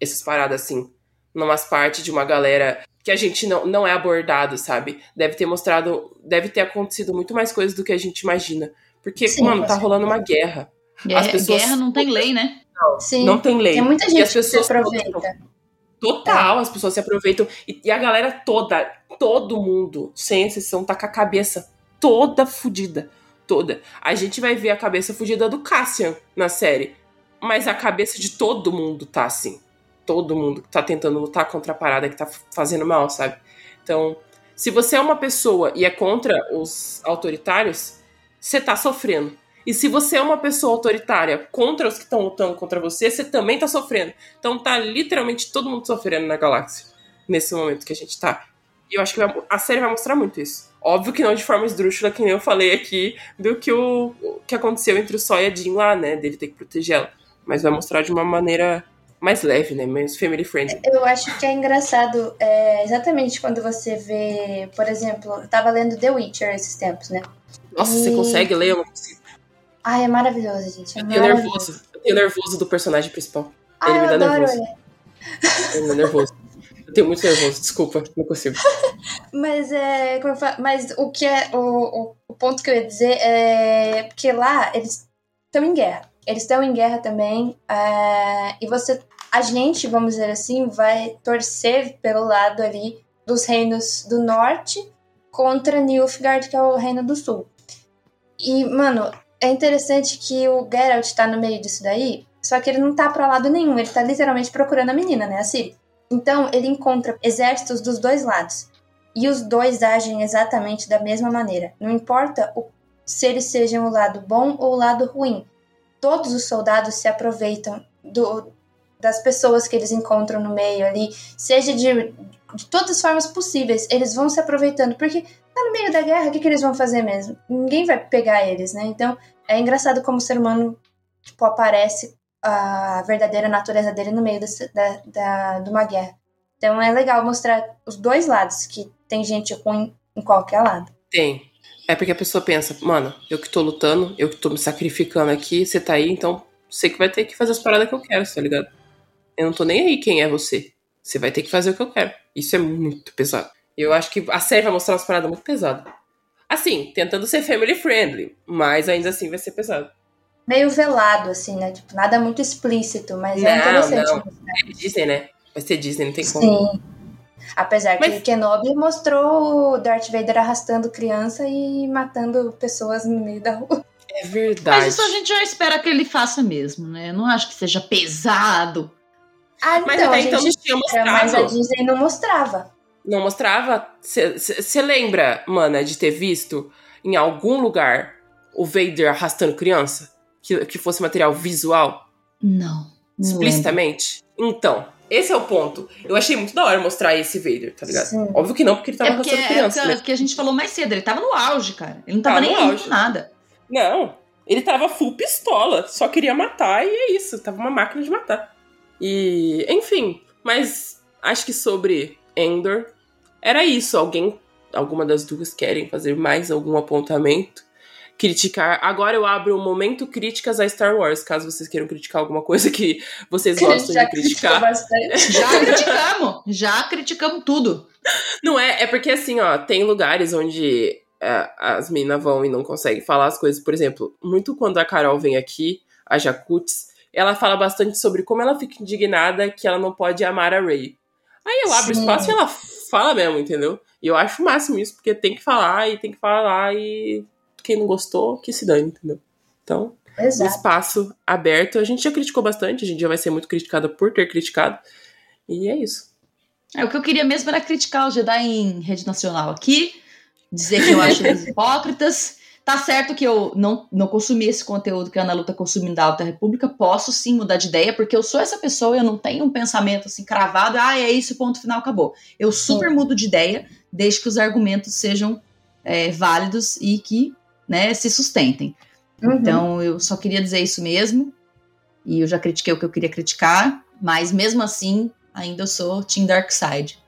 Essas paradas assim, numas partes de uma galera que a gente não, não é abordado, sabe? Deve ter mostrado, deve ter acontecido muito mais coisas do que a gente imagina. Porque, Sim, mano, tá rolando uma guerra. Guerra, pessoas- guerra não tem lei, né? Sim. Não tem lei. Tem muita E gente as que se aproveita. Total, as pessoas se aproveitam. E, e a galera toda, todo mundo, sem exceção, tá com a cabeça toda fudida. Toda. A gente vai ver a cabeça fudida do Cassian na série. Mas a cabeça de todo mundo tá assim. Todo mundo que tá tentando lutar contra a parada que tá fazendo mal, sabe? Então, se você é uma pessoa e é contra os autoritários, você tá sofrendo. E se você é uma pessoa autoritária contra os que estão lutando contra você, você também tá sofrendo. Então tá literalmente todo mundo sofrendo na galáxia. Nesse momento que a gente tá. E eu acho que vai- a série vai mostrar muito isso. Óbvio que não de forma esdrúxula, que nem eu falei aqui, do que o, que aconteceu entre o Sol e a Jean lá, né? Dele ter que proteger ela. Mas vai mostrar de uma maneira mais leve, né? Mais family friendly. Eu acho que é engraçado, é, exatamente quando você vê, por exemplo, eu tava lendo The Witcher esses tempos, né? Nossa, você E- consegue ler? Eu não consigo. Ai, é maravilhoso, gente. É Eu tenho nervoso. Eu tenho nervoso do personagem principal. Ai, Ele me dá nervoso. ele. Nervoso. Eu tenho muito nervoso, desculpa, não consigo. Mas é. Como eu falo, mas o que é. O, o, o ponto que eu ia dizer é. Porque lá eles estão em guerra. Eles estão em guerra também. é, e você. A gente, vamos dizer assim, vai torcer pelo lado ali dos reinos do norte contra Nilfgaard, que é o reino do sul. E, mano, é interessante que o Geralt tá no meio disso daí, só que ele não tá pra lado nenhum, ele tá literalmente procurando a menina, né, a Ciri. Então, ele encontra exércitos dos dois lados. E os dois agem exatamente da mesma maneira. Não importa o- se eles sejam o lado bom ou o lado ruim. Todos os soldados se aproveitam do- das pessoas que eles encontram no meio ali, seja de, de todas as formas possíveis. Eles vão se aproveitando, porque tá no meio da guerra, o que, que eles vão fazer mesmo? Ninguém vai pegar eles, né? Então, é engraçado como o ser humano tipo, aparece a verdadeira natureza dele no meio desse- da, da, de uma guerra. Então é legal mostrar os dois lados, que tem gente ruim em qualquer lado. Tem. É porque a pessoa pensa, mano, eu que tô lutando, eu que tô me sacrificando aqui, você tá aí, então você que vai ter que fazer as paradas que eu quero, tá ligado? Eu não tô nem aí quem é você. Você vai ter que fazer o que eu quero. Isso é muito pesado. Eu acho que a série vai mostrar umas paradas muito pesadas. Assim, tentando ser family friendly, mas ainda assim vai ser pesado. Meio velado, assim, né? Tipo, nada muito explícito, mas é Não, interessante. não. É Disney, né? Vai ser Disney, não tem como. Sim. Apesar que Mas- o Kenobi mostrou o Darth Vader arrastando criança e matando pessoas no meio da rua. É verdade. Mas isso a gente já espera que ele faça mesmo, né? Eu não acho que seja pesado. Ah, Mas então, até a então não gente tinha espera, mas a mostrado. Disney não mostrava. Não mostrava? Você lembra, mana, de ter visto em algum lugar o Vader arrastando criança? Que, que fosse material visual? Não. não lembro. explicitamente? Então, esse é o ponto. Eu achei muito da hora mostrar esse Vader, tá ligado? Sim. Óbvio que não, porque ele tava É porque, arrastando é criança, porque- né? que a gente falou mais cedo, ele tava no auge, cara. Ele não tava Tava nem aí auge. com nada. Não, ele tava full pistola, só queria matar e é isso, tava uma máquina de matar. E, enfim, mas acho que sobre Endor era isso. Alguém, alguma das duas querem fazer mais algum apontamento? Criticar. Agora eu abro o momento críticas a Star Wars, caso vocês queiram criticar alguma coisa que vocês gostam Já de criticar. bastante. Já criticamos. já criticamos tudo. Não é, é porque assim, ó, tem lugares onde é, as minas vão e não conseguem falar as coisas. Por exemplo, muito quando a Carol vem aqui, a Jacuts, ela fala bastante sobre como ela fica indignada que ela não pode amar a Ray. Aí eu abro Sim. espaço e ela fala mesmo, entendeu? E eu acho o máximo isso, porque tem que falar e tem que falar e quem não gostou, que se dane, entendeu? Então, um Exato. espaço aberto. A gente já criticou bastante, a gente já vai ser muito criticada por ter criticado. E é isso. É, o que eu queria mesmo era criticar o Jedi em rede nacional aqui, dizer que eu acho eles hipócritas. Tá certo que eu não, não consumi esse conteúdo que a Ana Lu tá consumindo da Alta República, posso sim mudar de ideia, porque eu sou essa pessoa, eu não tenho um pensamento assim cravado, ah, é isso, ponto final, acabou. Eu super mudo de ideia, desde que os argumentos sejam é, válidos e que né, se sustentem. Uhum. Então eu só queria dizer isso mesmo. E eu já critiquei o que eu queria criticar, mas mesmo assim, ainda eu sou Team Darkseid.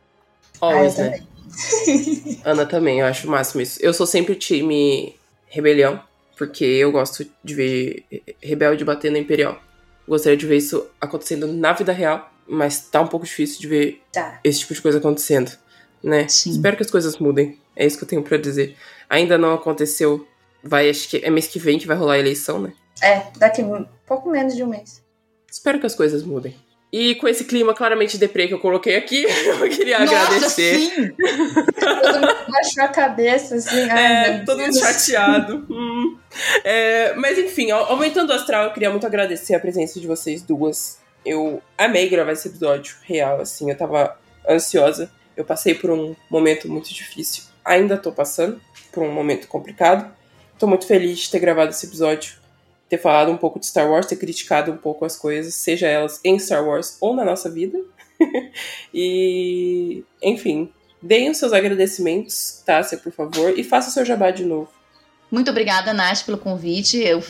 Always, Ah, eu né? Ana também, eu acho o máximo isso. Eu sou sempre time rebelião, porque eu gosto de ver rebelde batendo na Imperial. Gostaria de ver isso acontecendo na vida real, mas tá um pouco difícil de ver Tá. esse tipo de coisa acontecendo, né? Sim. Espero que as coisas mudem. É isso que eu tenho pra dizer. Ainda não aconteceu. Vai, acho que é mês que vem que vai rolar a eleição, né? É, daqui pouco menos de um mês. Espero que as coisas mudem. E com esse clima claramente deprê que eu coloquei aqui, eu queria Nossa, agradecer. sim! Todo mundo baixou a cabeça, assim. ai, É, todo mundo chateado. Hum. É, mas enfim, au- aumentando o astral, eu queria muito agradecer a presença de vocês duas. Eu amei gravar esse episódio, real, assim, eu tava ansiosa. Eu passei por um momento muito difícil. Ainda tô passando por um momento complicado. Tô muito feliz de ter gravado esse episódio, ter falado um pouco de Star Wars, ter criticado um pouco as coisas, seja elas em Star Wars ou na nossa vida. e, enfim, deem os seus agradecimentos, Tássia, por favor, e faça o seu jabá de novo. Muito obrigada, Nath, pelo convite. Eu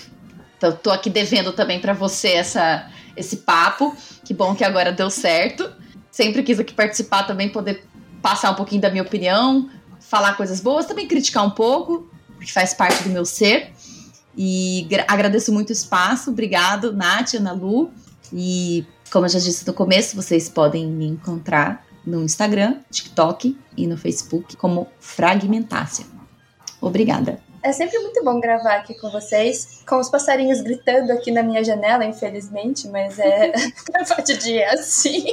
tô, aqui devendo também pra você essa, esse papo. Que bom que agora deu certo. Sempre quis aqui participar também, poder passar um pouquinho da minha opinião, falar coisas boas, também criticar um pouco, porque faz parte do meu ser. E gra- agradeço muito o espaço. Obrigado, Nath, Ana Lu. E como eu já disse no começo, vocês podem me encontrar no Instagram, TikTok e no Facebook como Fragmentácia. Obrigada. É sempre muito bom gravar aqui com vocês, com os passarinhos gritando aqui na minha janela, infelizmente, mas é gravar de dia é assim.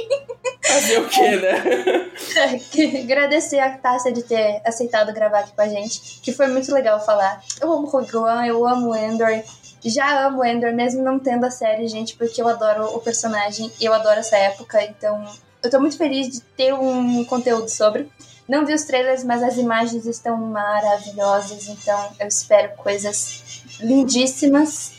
Fazer o quê, né? É, que- Agradecer a Tássia de ter aceitado gravar aqui com a gente, que foi muito legal falar. Eu amo Rogue One, eu amo Endor, já amo Endor, mesmo não tendo a série, gente, porque eu adoro o personagem e eu adoro essa época, então eu tô muito feliz de ter um conteúdo sobre. Não vi os trailers, mas as imagens estão maravilhosas, então eu espero coisas lindíssimas.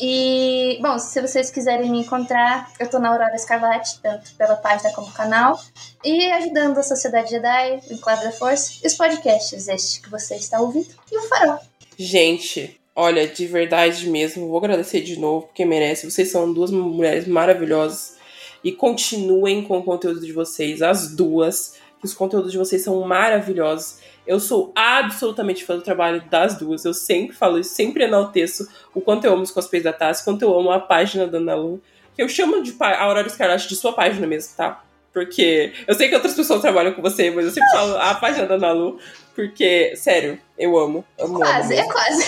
E, bom, se vocês quiserem me encontrar, eu tô na Aurora Escarlate, tanto pela página como canal. E ajudando a Sociedade Jedi, o Enclave da Força, e os podcasts, este que você está ouvindo, e o Farol. Gente, olha, de verdade mesmo, vou agradecer de novo, porque merece. Vocês são duas mulheres maravilhosas. E continuem com o conteúdo de vocês, as duas. Que os conteúdos de vocês são maravilhosos. Eu sou absolutamente fã do trabalho das duas. Eu sempre falo isso, sempre enalteço o quanto eu amo os cosplays da Tassi, quanto eu amo a página da Ana Lu. Que eu chamo de a Aurora Escarlate de sua página mesmo, tá? Porque eu sei que outras pessoas trabalham com você, mas eu sempre falo a página da Ana Lu. Porque, sério, eu amo. amo amo Quase, mesmo. é quase.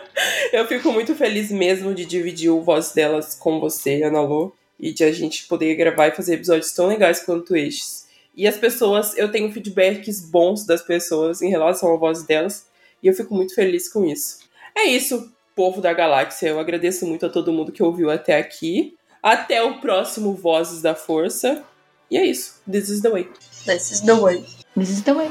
Eu fico muito feliz mesmo de dividir o voz delas com você, Ana Lu, e de a gente poder gravar e fazer episódios tão legais quanto estes. E as pessoas, eu tenho feedbacks bons das pessoas em relação à voz delas, e eu fico muito feliz com isso. É isso, povo da galáxia. Eu agradeço muito a todo mundo que ouviu até aqui. Até o próximo Vozes da Força. E é isso. This is the way. This is the way. This is the way.